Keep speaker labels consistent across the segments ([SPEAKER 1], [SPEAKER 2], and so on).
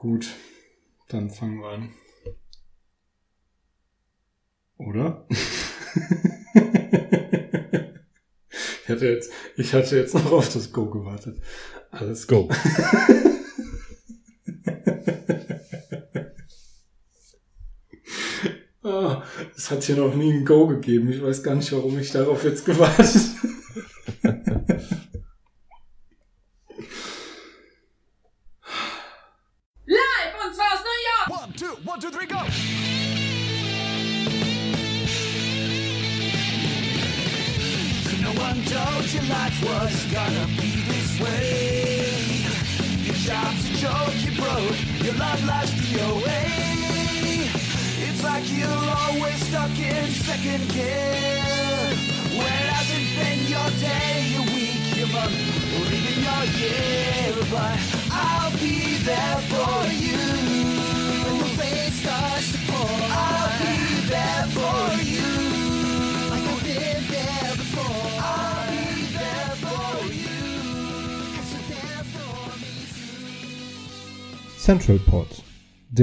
[SPEAKER 1] Gut, dann fangen wir an. Oder? ich, hatte jetzt, ich hatte jetzt noch auf das Go gewartet. Alles Go. ah, es hat hier noch nie ein Go gegeben. Ich weiß gar nicht, warum ich darauf jetzt gewartet Central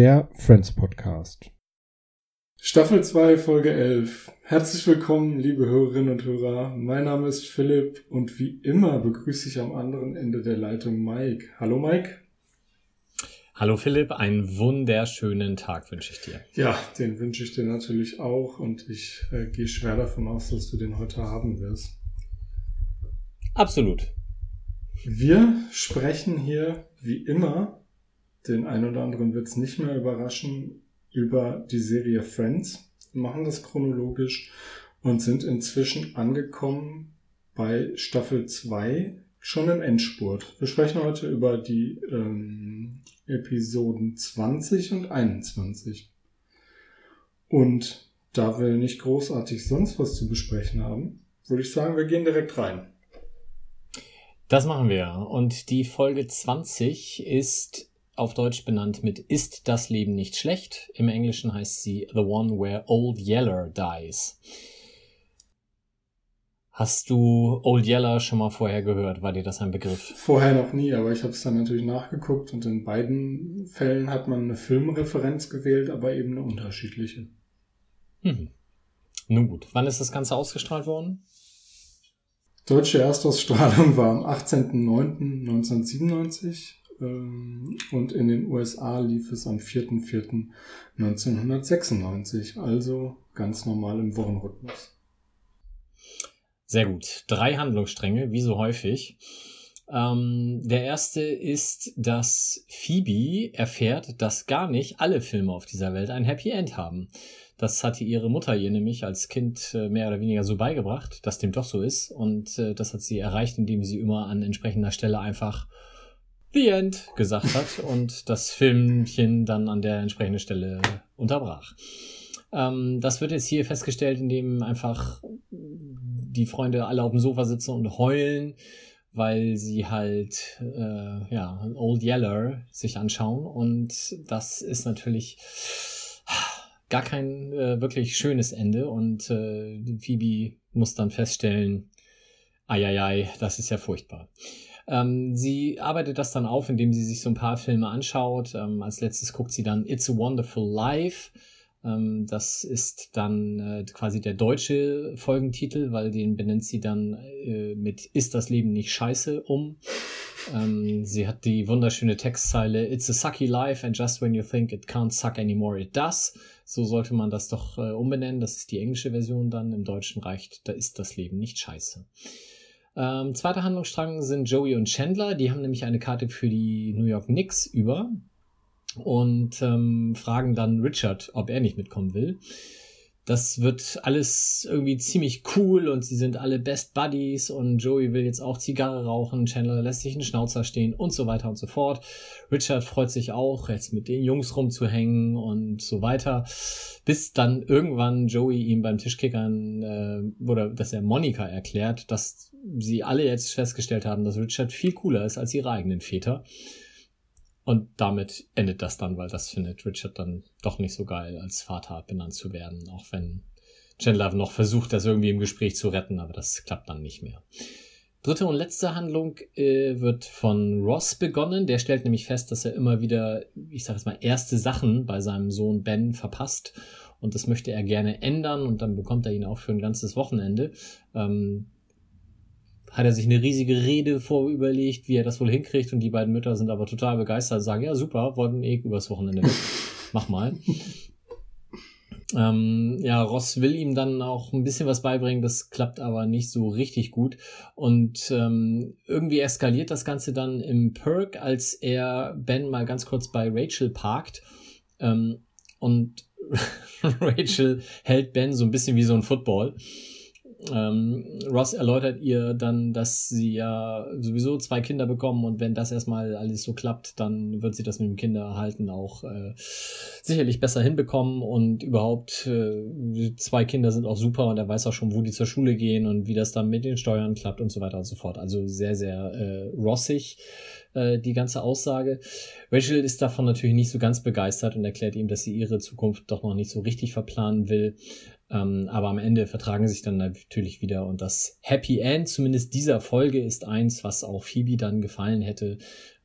[SPEAKER 1] der Friends Podcast. Staffel 2, Folge 11. Herzlich willkommen, liebe Hörerinnen und Hörer. Mein Name ist Philipp und wie immer begrüße ich am anderen Ende der Leitung Mike. Hallo Mike.
[SPEAKER 2] Hallo Philipp, einen wunderschönen Tag wünsche ich dir.
[SPEAKER 1] Ja, den wünsche ich dir natürlich auch und ich äh, gehe schwer davon aus, dass du den heute haben wirst.
[SPEAKER 2] Absolut.
[SPEAKER 1] Wir sprechen hier wie immer den einen oder anderen wird es nicht mehr überraschen, über die Serie Friends, machen das chronologisch und sind inzwischen angekommen bei Staffel 2 schon im Endspurt. Wir sprechen heute über die ähm, Episoden 20 und 21. Und da wir nicht großartig sonst was zu besprechen haben, würde ich sagen, wir gehen direkt rein.
[SPEAKER 2] Das machen wir. Und die Folge 20 ist auf Deutsch benannt mit Ist das Leben nicht schlecht? Im Englischen heißt sie The One Where Old Yeller Dies. Hast du Old Yeller schon mal vorher gehört? War dir das ein Begriff?
[SPEAKER 1] Vorher noch nie, aber ich habe es dann natürlich nachgeguckt und in beiden Fällen hat man eine Filmreferenz gewählt, aber eben eine unterschiedliche.
[SPEAKER 2] Mhm. Nun gut, wann ist das Ganze ausgestrahlt worden?
[SPEAKER 1] Deutsche Erstausstrahlung war am 18.09.1997 ähm, und in den USA lief es am 4.4.1996, also ganz normal im Wochenrhythmus.
[SPEAKER 2] Sehr gut. Drei Handlungsstränge, wie so häufig. Ähm, der erste ist, dass Phoebe erfährt, dass gar nicht alle Filme auf dieser Welt ein Happy End haben. Das hatte ihre Mutter ihr nämlich als Kind äh, mehr oder weniger so beigebracht, dass dem doch so ist. Und äh, das hat sie erreicht, indem sie immer an entsprechender Stelle einfach The End gesagt hat und das Filmchen dann an der entsprechenden Stelle unterbrach. Ähm, das wird jetzt hier festgestellt, indem einfach die Freunde alle auf dem Sofa sitzen und heulen, weil sie halt äh, ja Old Yeller sich anschauen und das ist natürlich gar kein äh, wirklich schönes Ende und äh, Phoebe muss dann feststellen, ei, ei, ei, das ist ja furchtbar. Ähm, sie arbeitet das dann auf, indem sie sich so ein paar Filme anschaut. Ähm, als letztes guckt sie dann It's a Wonderful Life. Ähm, das ist dann äh, quasi der deutsche Folgentitel, weil den benennt sie dann äh, mit Ist das Leben nicht scheiße um. Ähm, sie hat die wunderschöne Textzeile It's a sucky life and just when you think it can't suck anymore, it does. So sollte man das doch äh, umbenennen. Das ist die englische Version dann. Im Deutschen reicht, da ist das Leben nicht scheiße. Ähm, zweiter Handlungsstrang sind Joey und Chandler. Die haben nämlich eine Karte für die New York Knicks über und ähm, fragen dann Richard, ob er nicht mitkommen will. Das wird alles irgendwie ziemlich cool und sie sind alle Best Buddies und Joey will jetzt auch Zigarre rauchen, Chandler lässt sich einen Schnauzer stehen und so weiter und so fort. Richard freut sich auch, jetzt mit den Jungs rumzuhängen und so weiter, bis dann irgendwann Joey ihm beim Tischkickern äh, oder dass er Monika erklärt, dass sie alle jetzt festgestellt haben, dass Richard viel cooler ist als ihre eigenen Väter. Und damit endet das dann, weil das findet Richard dann doch nicht so geil, als Vater benannt zu werden, auch wenn Chandler noch versucht, das irgendwie im Gespräch zu retten, aber das klappt dann nicht mehr. Dritte und letzte Handlung äh, wird von Ross begonnen. Der stellt nämlich fest, dass er immer wieder, ich sage jetzt mal, erste Sachen bei seinem Sohn Ben verpasst. Und das möchte er gerne ändern und dann bekommt er ihn auch für ein ganzes Wochenende. Ähm, hat er sich eine riesige Rede vorüberlegt, wie er das wohl hinkriegt und die beiden Mütter sind aber total begeistert, sagen, ja super, wollten eh übers Wochenende weg. Mach mal. Ähm, ja, Ross will ihm dann auch ein bisschen was beibringen, das klappt aber nicht so richtig gut. Und ähm, irgendwie eskaliert das Ganze dann im Perk, als er Ben mal ganz kurz bei Rachel parkt. Ähm, und Rachel hält Ben so ein bisschen wie so ein Football. Ähm, Ross erläutert ihr dann, dass sie ja sowieso zwei Kinder bekommen und wenn das erstmal alles so klappt, dann wird sie das mit dem Kinderhalten auch äh, sicherlich besser hinbekommen und überhaupt äh, zwei Kinder sind auch super und er weiß auch schon, wo die zur Schule gehen und wie das dann mit den Steuern klappt und so weiter und so fort. Also sehr, sehr äh, rossig äh, die ganze Aussage. Rachel ist davon natürlich nicht so ganz begeistert und erklärt ihm, dass sie ihre Zukunft doch noch nicht so richtig verplanen will. Ähm, aber am Ende vertragen sich dann natürlich wieder und das Happy End, zumindest dieser Folge, ist eins, was auch Phoebe dann gefallen hätte,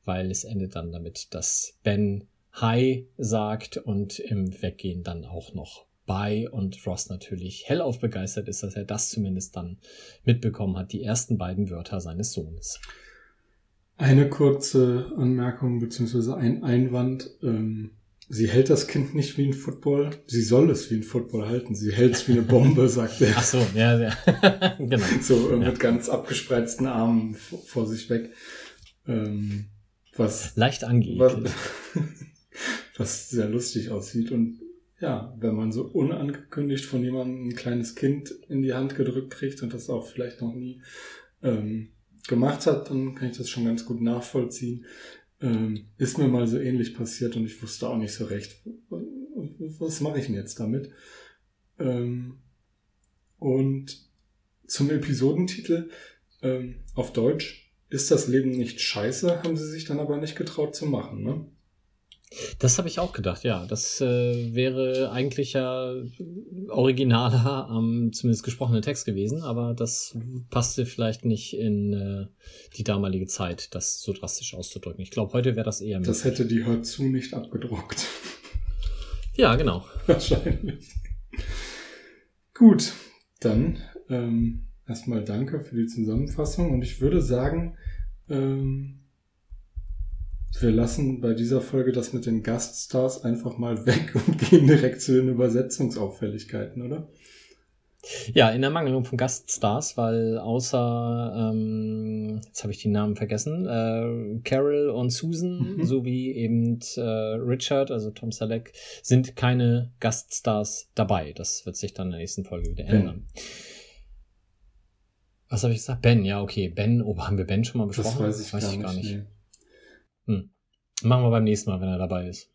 [SPEAKER 2] weil es endet dann damit, dass Ben Hi sagt und im Weggehen dann auch noch Bye und Ross natürlich hellauf begeistert ist, dass er das zumindest dann mitbekommen hat, die ersten beiden Wörter seines Sohnes.
[SPEAKER 1] Eine kurze Anmerkung beziehungsweise ein Einwand. Ähm Sie hält das Kind nicht wie ein Football. Sie soll es wie ein Football halten. Sie hält es wie eine Bombe, sagt er.
[SPEAKER 2] Ach so, ja, ja.
[SPEAKER 1] genau. So äh, ja. mit ganz abgespreizten Armen vor sich weg. Ähm, was
[SPEAKER 2] leicht angeht.
[SPEAKER 1] Was, was sehr lustig aussieht. Und ja, wenn man so unangekündigt von jemandem ein kleines Kind in die Hand gedrückt kriegt und das auch vielleicht noch nie ähm, gemacht hat, dann kann ich das schon ganz gut nachvollziehen ähm, ist mir mal so ähnlich passiert und ich wusste auch nicht so recht, was mache ich denn jetzt damit? Ähm, und zum Episodentitel ähm, auf Deutsch, ist das Leben nicht scheiße, haben sie sich dann aber nicht getraut zu machen, ne?
[SPEAKER 2] Das habe ich auch gedacht, ja. Das äh, wäre eigentlich ja originaler am zumindest gesprochenen Text gewesen, aber das passte vielleicht nicht in äh, die damalige Zeit, das so drastisch auszudrücken. Ich glaube, heute wäre das eher.
[SPEAKER 1] Das hätte die Hör zu nicht abgedruckt.
[SPEAKER 2] Ja, genau.
[SPEAKER 1] Wahrscheinlich. Gut, dann ähm, erstmal danke für die Zusammenfassung und ich würde sagen, ähm, wir lassen bei dieser Folge das mit den Gaststars einfach mal weg und gehen direkt zu den Übersetzungsauffälligkeiten, oder?
[SPEAKER 2] Ja, in der Mangelung von Gaststars, weil außer, ähm, jetzt habe ich die Namen vergessen, äh, Carol und Susan mhm. sowie eben äh, Richard, also Tom Selleck, sind keine Gaststars dabei. Das wird sich dann in der nächsten Folge wieder ändern. Ben. Was habe ich gesagt? Ben, ja, okay. Ben, oh, haben wir Ben schon mal besprochen?
[SPEAKER 1] Das weiß ich, weiß gar, ich gar nicht. Nee.
[SPEAKER 2] Hm. Machen wir beim nächsten Mal, wenn er dabei ist.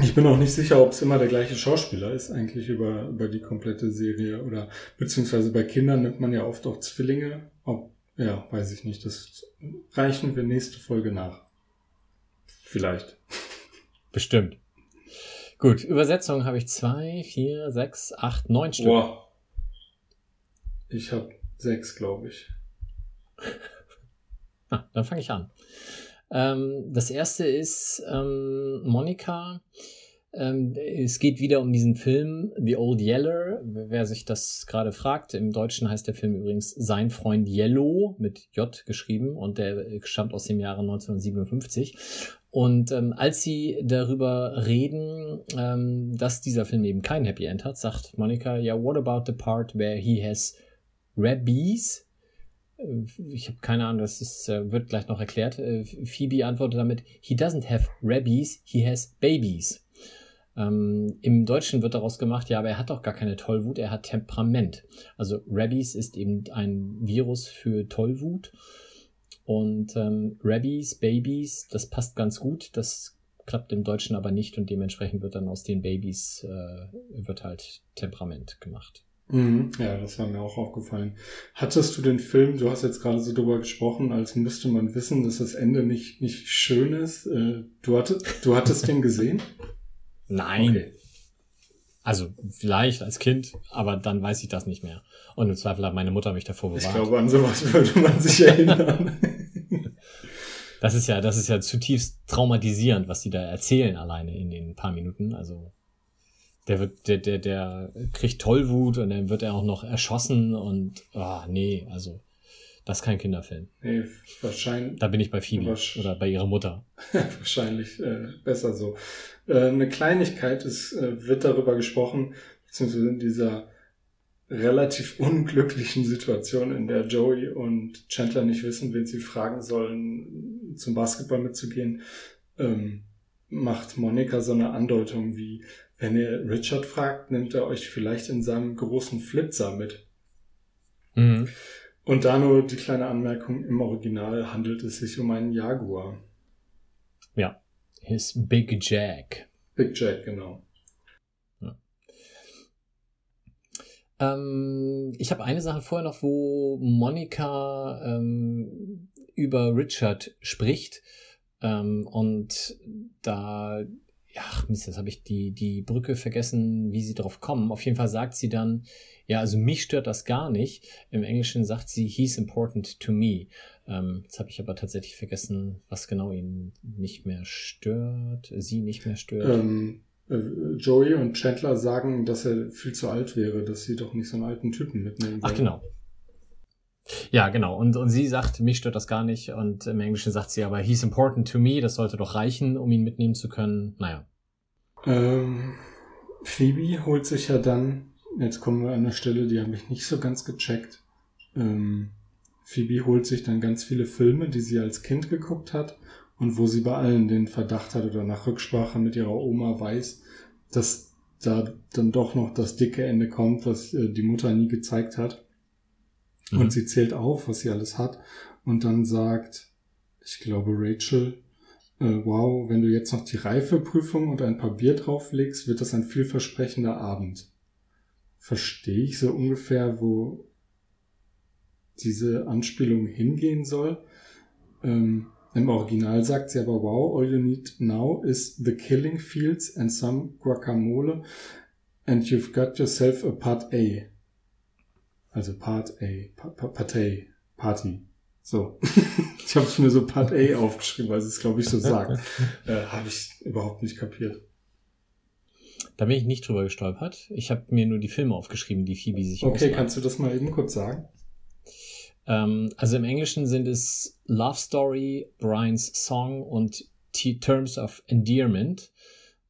[SPEAKER 1] Ich bin auch nicht sicher, ob es immer der gleiche Schauspieler ist, eigentlich über, über die komplette Serie. Oder beziehungsweise bei Kindern nimmt man ja oft auch Zwillinge. Ob, ja, weiß ich nicht. Das reichen wir nächste Folge nach. Vielleicht.
[SPEAKER 2] Bestimmt. Gut, Übersetzung habe ich zwei, vier, sechs, acht, neun Stück. Boah.
[SPEAKER 1] Ich habe sechs, glaube ich.
[SPEAKER 2] ah, dann fange ich an. Ähm, das erste ist ähm, Monika. Ähm, es geht wieder um diesen Film The Old Yeller. Wer sich das gerade fragt, im Deutschen heißt der Film übrigens Sein Freund Yellow mit J geschrieben und der stammt aus dem Jahre 1957. Und ähm, als sie darüber reden, ähm, dass dieser Film eben kein Happy End hat, sagt Monika, ja, what about the part where he has rabies? Äh, ich habe keine Ahnung, das ist, äh, wird gleich noch erklärt. Äh, Phoebe antwortet damit, he doesn't have rabies, he has babies. Ähm, Im Deutschen wird daraus gemacht, ja, aber er hat doch gar keine Tollwut, er hat Temperament. Also Rabies ist eben ein Virus für Tollwut. Und ähm, Rabies, Babies, das passt ganz gut. Das klappt im Deutschen aber nicht und dementsprechend wird dann aus den Babys äh, wird halt Temperament gemacht.
[SPEAKER 1] Mhm, ja, das war mir auch aufgefallen. Hattest du den Film, du hast jetzt gerade so drüber gesprochen, als müsste man wissen, dass das Ende nicht, nicht schön ist. Äh, du, hattest, du hattest den gesehen?
[SPEAKER 2] Nein. Okay. Also vielleicht als Kind, aber dann weiß ich das nicht mehr. Und im Zweifel hat meine Mutter mich davor bewahrt.
[SPEAKER 1] Ich glaube, an sowas würde man sich erinnern.
[SPEAKER 2] das ist ja, das ist ja zutiefst traumatisierend, was die da erzählen alleine in den paar Minuten. Also der wird, der, der, der kriegt Tollwut und dann wird er auch noch erschossen und ah, oh, nee, also das ist kein Kinderfilm.
[SPEAKER 1] Nee, wahrscheinlich.
[SPEAKER 2] Da bin ich bei Phoebe oder bei ihrer Mutter.
[SPEAKER 1] wahrscheinlich äh, besser so. Äh, eine Kleinigkeit ist, äh, wird darüber gesprochen, beziehungsweise in dieser relativ unglücklichen Situation, in der Joey und Chandler nicht wissen, wen sie fragen sollen, zum Basketball mitzugehen, ähm, macht Monika so eine Andeutung wie, wenn ihr Richard fragt, nimmt er euch vielleicht in seinem großen Flitzer mit. Mhm. Und da nur die kleine Anmerkung, im Original handelt es sich um einen Jaguar.
[SPEAKER 2] Ja, his Big Jack.
[SPEAKER 1] Big Jack, genau.
[SPEAKER 2] Ähm, ich habe eine Sache vorher noch, wo Monika ähm, über Richard spricht. Ähm, und da, ja, Mist, jetzt habe ich die, die Brücke vergessen, wie sie drauf kommen. Auf jeden Fall sagt sie dann, ja, also mich stört das gar nicht. Im Englischen sagt sie, he's important to me. Ähm, jetzt habe ich aber tatsächlich vergessen, was genau ihn nicht mehr stört, sie nicht mehr stört.
[SPEAKER 1] Ähm, äh, Joey und Chandler sagen, dass er viel zu alt wäre, dass sie doch nicht so einen alten Typen mitnehmen
[SPEAKER 2] wollen. Ach, genau. Ja, genau. Und, und sie sagt, mich stört das gar nicht. Und im Englischen sagt sie aber, he's important to me. Das sollte doch reichen, um ihn mitnehmen zu können. Naja.
[SPEAKER 1] Ähm, Phoebe holt sich ja dann, jetzt kommen wir an eine Stelle, die habe ich nicht so ganz gecheckt. Ähm, Phoebe holt sich dann ganz viele Filme, die sie als Kind geguckt hat und wo sie bei allen den Verdacht hat oder nach Rücksprache mit ihrer Oma weiß, dass da dann doch noch das dicke Ende kommt, was äh, die Mutter nie gezeigt hat. Mhm. Und sie zählt auf, was sie alles hat und dann sagt, ich glaube Rachel, äh, wow, wenn du jetzt noch die Reifeprüfung und ein paar Bier drauflegst, wird das ein vielversprechender Abend. Verstehe ich so ungefähr, wo diese Anspielung hingehen soll? Ähm, im Original sagt sie aber, wow, all you need now is the killing fields and some guacamole and you've got yourself a part A. Also Part A, Part A, Party. So. ich habe es mir so Part A aufgeschrieben, weil sie es, glaube ich, so sagt. äh, habe ich überhaupt nicht kapiert.
[SPEAKER 2] Da bin ich nicht drüber gestolpert. Ich habe mir nur die Filme aufgeschrieben, die Phoebe sich
[SPEAKER 1] Okay, ausmacht. kannst du das mal eben kurz sagen?
[SPEAKER 2] Ähm, also im Englischen sind es Love Story, Brian's Song und T Terms of Endearment.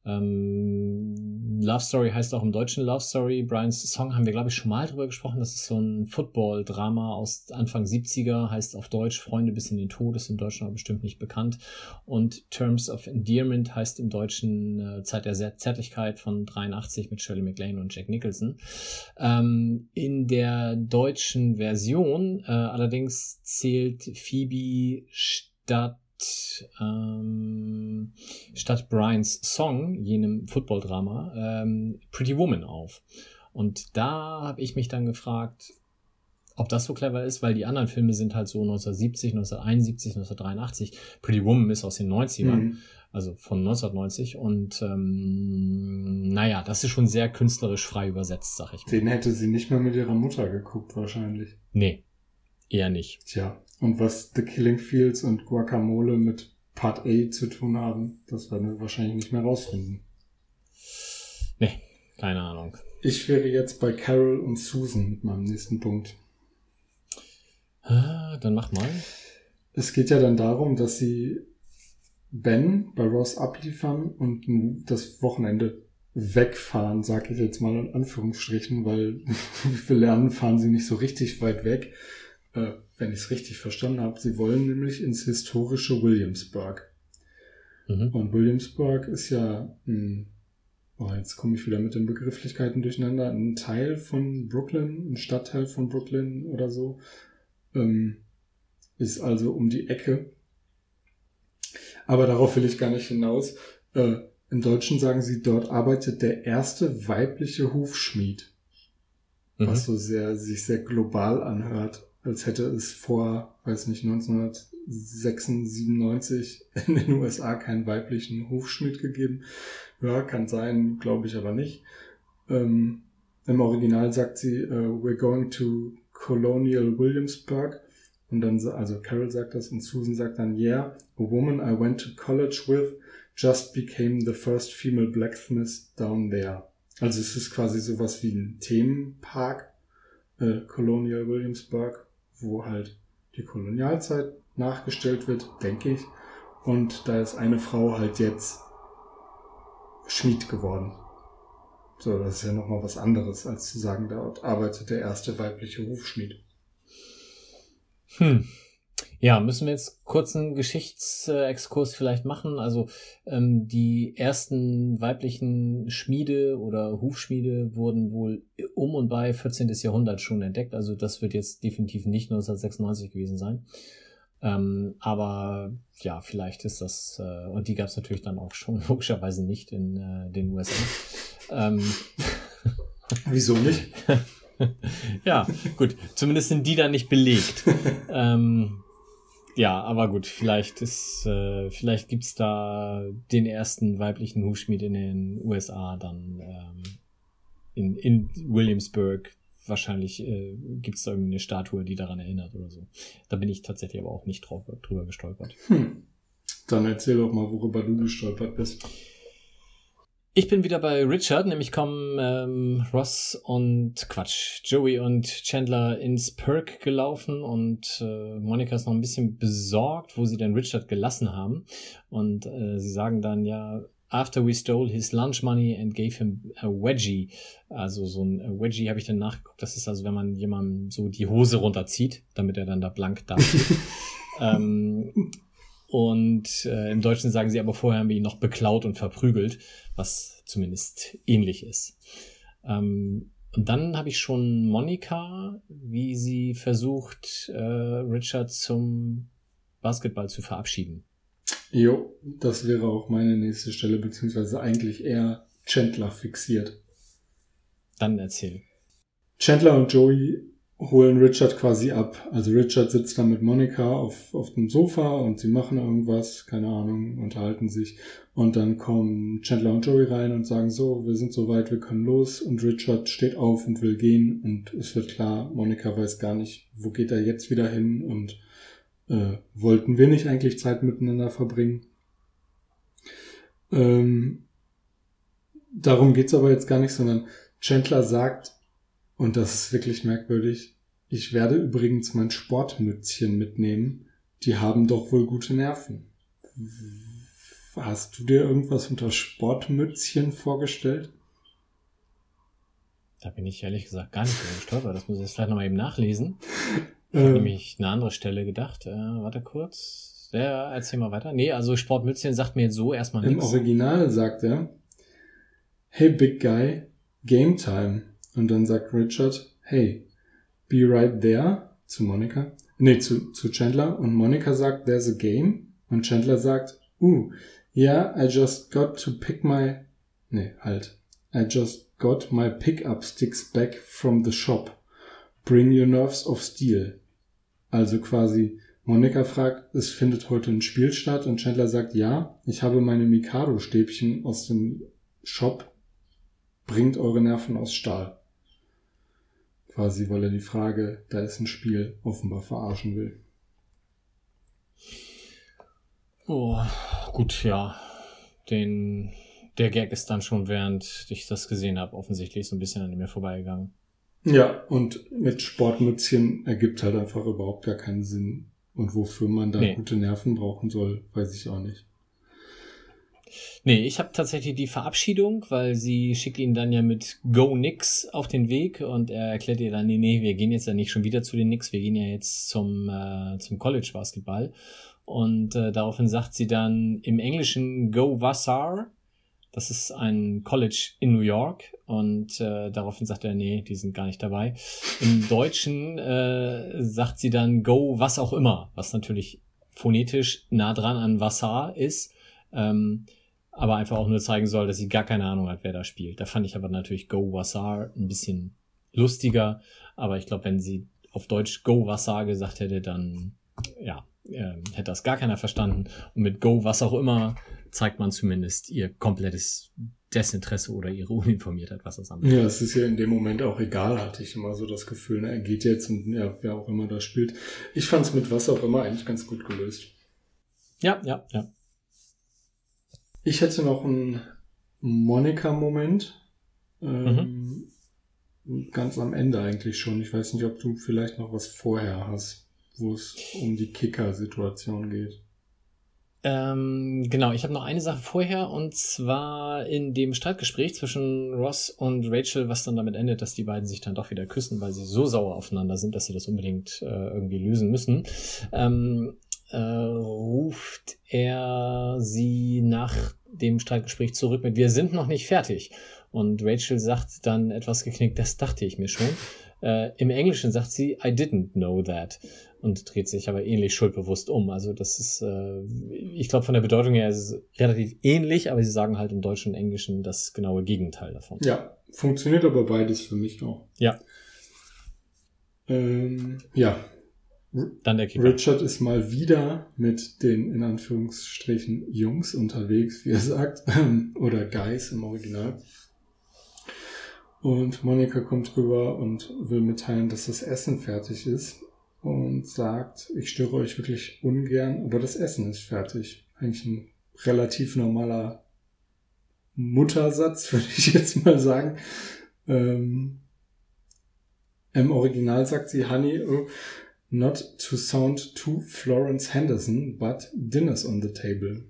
[SPEAKER 2] Ähm, Love Story heißt auch im Deutschen Love Story. Brian's Song haben wir, glaube ich, schon mal drüber gesprochen. Das ist so ein Football-Drama aus Anfang 70er, heißt auf Deutsch Freunde bis in den Tod, ist im Deutschen aber bestimmt nicht bekannt. Und Terms of Endearment heißt im Deutschen äh, Zeit der Zärtlichkeit von 83 mit Shirley MacLaine und Jack Nicholson. Ähm, in der deutschen Version äh, allerdings zählt Phoebe statt ähm, statt Brians Song, jenem Football-Drama, ähm, Pretty Woman auf. Und da habe ich mich dann gefragt, ob das so clever ist, weil die anderen Filme sind halt so 1970, 1971, 1983. Pretty Woman ist aus den 90ern, mhm. also von 1990. Und ähm, naja, das ist schon sehr künstlerisch frei übersetzt, sag ich
[SPEAKER 1] mal. Den hätte sie nicht mehr mit ihrer Mutter geguckt, wahrscheinlich.
[SPEAKER 2] Nee, eher nicht.
[SPEAKER 1] Tja, und was The Killing Fields und Guacamole mit Part A zu tun haben, das werden wir wahrscheinlich nicht mehr rausfinden.
[SPEAKER 2] Nee, keine Ahnung.
[SPEAKER 1] Ich wäre jetzt bei Carol und Susan mit meinem nächsten Punkt.
[SPEAKER 2] Ah, dann mach mal.
[SPEAKER 1] Es geht ja dann darum, dass sie Ben bei Ross abliefern und das Wochenende wegfahren, sag ich jetzt mal in Anführungsstrichen, weil wir lernen, fahren sie nicht so richtig weit weg. Äh, wenn ich es richtig verstanden habe. Sie wollen nämlich ins historische Williamsburg. Mhm. Und Williamsburg ist ja ein, oh, jetzt komme ich wieder mit den Begrifflichkeiten durcheinander, ein Teil von Brooklyn, ein Stadtteil von Brooklyn oder so. Ähm, ist also um die Ecke. Aber darauf will ich gar nicht hinaus. Äh, Im Deutschen sagen sie, dort arbeitet der erste weibliche Hufschmied. Mhm. Was so sehr, sich sehr global anhört als hätte es vor, weiß nicht, 1996 in den USA keinen weiblichen Hufschmied gegeben. Ja, kann sein, glaube ich aber nicht. ähm, im Original sagt sie, uh, we're going to Colonial Williamsburg. Und dann, also Carol sagt das und Susan sagt dann, yeah, a woman I went to college with just became the first female blacksmith down there. Also es ist quasi sowas wie ein Themenpark, äh, Colonial Williamsburg, wo halt die Kolonialzeit nachgestellt wird, denke ich. Und da ist eine Frau halt jetzt Schmied geworden. So, das ist ja nochmal was anderes, als zu sagen, dort arbeitet der erste weibliche Hufschmied.
[SPEAKER 2] Hm. Ja, müssen wir jetzt kurz einen Geschichtsexkurs vielleicht machen. Also ähm, die ersten weiblichen Schmiede oder Hufschmiede wurden wohl um und bei 14. Jahrhundert schon entdeckt. Also das wird jetzt definitiv nicht 1996 gewesen sein. Ähm, aber ja, vielleicht ist das, äh, und die gab es natürlich dann auch schon logischerweise nicht in äh, den USA. ähm,
[SPEAKER 1] Wieso nicht?
[SPEAKER 2] ja, gut. Zumindest sind die dann nicht belegt. ähm, ja, aber gut, vielleicht ist, äh, vielleicht gibt's da den ersten weiblichen Hufschmied in den USA dann ähm, in, in Williamsburg. Wahrscheinlich äh, gibt's da irgendwie eine Statue, die daran erinnert oder so. Da bin ich tatsächlich aber auch nicht drauf, drüber gestolpert. Hm.
[SPEAKER 1] Dann erzähl doch mal, worüber du gestolpert bist.
[SPEAKER 2] Ich bin wieder bei Richard, nämlich kommen ähm, Ross und Quatsch, Joey und Chandler ins Perk gelaufen und äh, Monika ist noch ein bisschen besorgt, wo sie denn Richard gelassen haben. Und äh, sie sagen dann ja, after we stole his lunch money and gave him a wedgie. Also so ein Wedgie habe ich dann nachgeguckt. Das ist also, wenn man jemandem so die Hose runterzieht, damit er dann da blank da ähm, und äh, im Deutschen sagen sie aber vorher haben wir ihn noch beklaut und verprügelt, was zumindest ähnlich ist. Ähm, und dann habe ich schon Monika, wie sie versucht, äh, Richard zum Basketball zu verabschieden.
[SPEAKER 1] Jo, das wäre auch meine nächste Stelle, beziehungsweise eigentlich eher Chandler fixiert.
[SPEAKER 2] Dann erzähl.
[SPEAKER 1] Chandler und Joey holen Richard quasi ab. Also Richard sitzt da mit Monika auf, auf dem Sofa und sie machen irgendwas, keine Ahnung, unterhalten sich. Und dann kommen Chandler und Joey rein und sagen so, wir sind soweit, wir können los. Und Richard steht auf und will gehen. Und es wird klar, Monika weiß gar nicht, wo geht er jetzt wieder hin und äh, wollten wir nicht eigentlich Zeit miteinander verbringen. Ähm, darum geht's aber jetzt gar nicht, sondern Chandler sagt, und das ist wirklich merkwürdig. Ich werde übrigens mein Sportmützchen mitnehmen. Die haben doch wohl gute Nerven. Hast du dir irgendwas unter Sportmützchen vorgestellt?
[SPEAKER 2] Da bin ich ehrlich gesagt gar nicht so gestolpert. Das muss ich jetzt vielleicht nochmal eben nachlesen. Ich habe ähm, nämlich eine andere Stelle gedacht. Äh, warte kurz. Ja, erzähl mal weiter. Nee, also Sportmützchen sagt mir jetzt so erstmal
[SPEAKER 1] nichts. Im Original sagt er, Hey Big Guy, Game Time. Und dann sagt Richard, hey, be right there zu Monika. Nee, zu, zu Chandler. Und Monika sagt, there's a game. Und Chandler sagt, uh, yeah, I just got to pick my, nee, halt. I just got my pickup sticks back from the shop. Bring your nerves of steel. Also quasi, Monika fragt, es findet heute ein Spiel statt und Chandler sagt, ja, ich habe meine Mikado-Stäbchen aus dem Shop. Bringt eure Nerven aus Stahl. Quasi, weil er die Frage, da ist ein Spiel, offenbar verarschen will.
[SPEAKER 2] Oh, gut, ja. Den, der Gag ist dann schon, während ich das gesehen habe, offensichtlich so ein bisschen an mir vorbeigegangen.
[SPEAKER 1] Ja, und mit Sportmützchen ergibt halt einfach überhaupt gar keinen Sinn. Und wofür man da nee. gute Nerven brauchen soll, weiß ich auch nicht.
[SPEAKER 2] Nee, ich habe tatsächlich die Verabschiedung, weil sie schickt ihn dann ja mit Go Nix auf den Weg und er erklärt ihr dann, nee, nee, wir gehen jetzt ja nicht schon wieder zu den Nix, wir gehen ja jetzt zum, äh, zum College Basketball. Und äh, daraufhin sagt sie dann im Englischen Go Vassar. Das ist ein College in New York und äh, daraufhin sagt er, nee, die sind gar nicht dabei. Im Deutschen äh, sagt sie dann Go was auch immer, was natürlich phonetisch nah dran an Vassar ist. Ähm, aber einfach auch nur zeigen soll, dass sie gar keine Ahnung hat, wer da spielt. Da fand ich aber natürlich Go Wassar ein bisschen lustiger, aber ich glaube, wenn sie auf Deutsch Go Wassar gesagt hätte, dann ja, äh, hätte das gar keiner verstanden. Und mit Go was auch immer zeigt man zumindest ihr komplettes Desinteresse oder ihre Uninformiertheit, was das anbelangt.
[SPEAKER 1] Ja, es ist ja in dem Moment auch egal, hatte ich immer so das Gefühl, ne, er geht jetzt und ja, wer auch immer da spielt. Ich fand es mit was auch immer eigentlich ganz gut gelöst.
[SPEAKER 2] Ja, ja, ja.
[SPEAKER 1] Ich hätte noch einen Monika-Moment. Ähm, mhm. Ganz am Ende eigentlich schon. Ich weiß nicht, ob du vielleicht noch was vorher hast, wo es um die Kicker-Situation geht.
[SPEAKER 2] Ähm, genau, ich habe noch eine Sache vorher und zwar in dem Streitgespräch zwischen Ross und Rachel, was dann damit endet, dass die beiden sich dann doch wieder küssen, weil sie so sauer aufeinander sind, dass sie das unbedingt äh, irgendwie lösen müssen. Ähm, äh, ruft er sie nach dem Streitgespräch zurück mit Wir sind noch nicht fertig. Und Rachel sagt dann etwas geknickt, das dachte ich mir schon. Äh, Im Englischen sagt sie, I didn't know that und dreht sich aber ähnlich schuldbewusst um. Also das ist, äh, ich glaube von der Bedeutung her ist es relativ ähnlich, aber sie sagen halt im Deutschen und Englischen das genaue Gegenteil davon.
[SPEAKER 1] Ja, funktioniert aber beides für mich auch.
[SPEAKER 2] Ja.
[SPEAKER 1] Ähm, ja.
[SPEAKER 2] Dann der Kicker.
[SPEAKER 1] Richard ist mal wieder mit den in Anführungsstrichen Jungs unterwegs, wie er sagt, oder Guys im Original. Und Monika kommt rüber und will mitteilen, dass das Essen fertig ist und sagt, ich störe euch wirklich ungern, aber das Essen ist fertig. Eigentlich ein relativ normaler Muttersatz, würde ich jetzt mal sagen. Ähm, Im Original sagt sie, Honey, oh, not to sound too Florence Henderson, but dinner's on the table.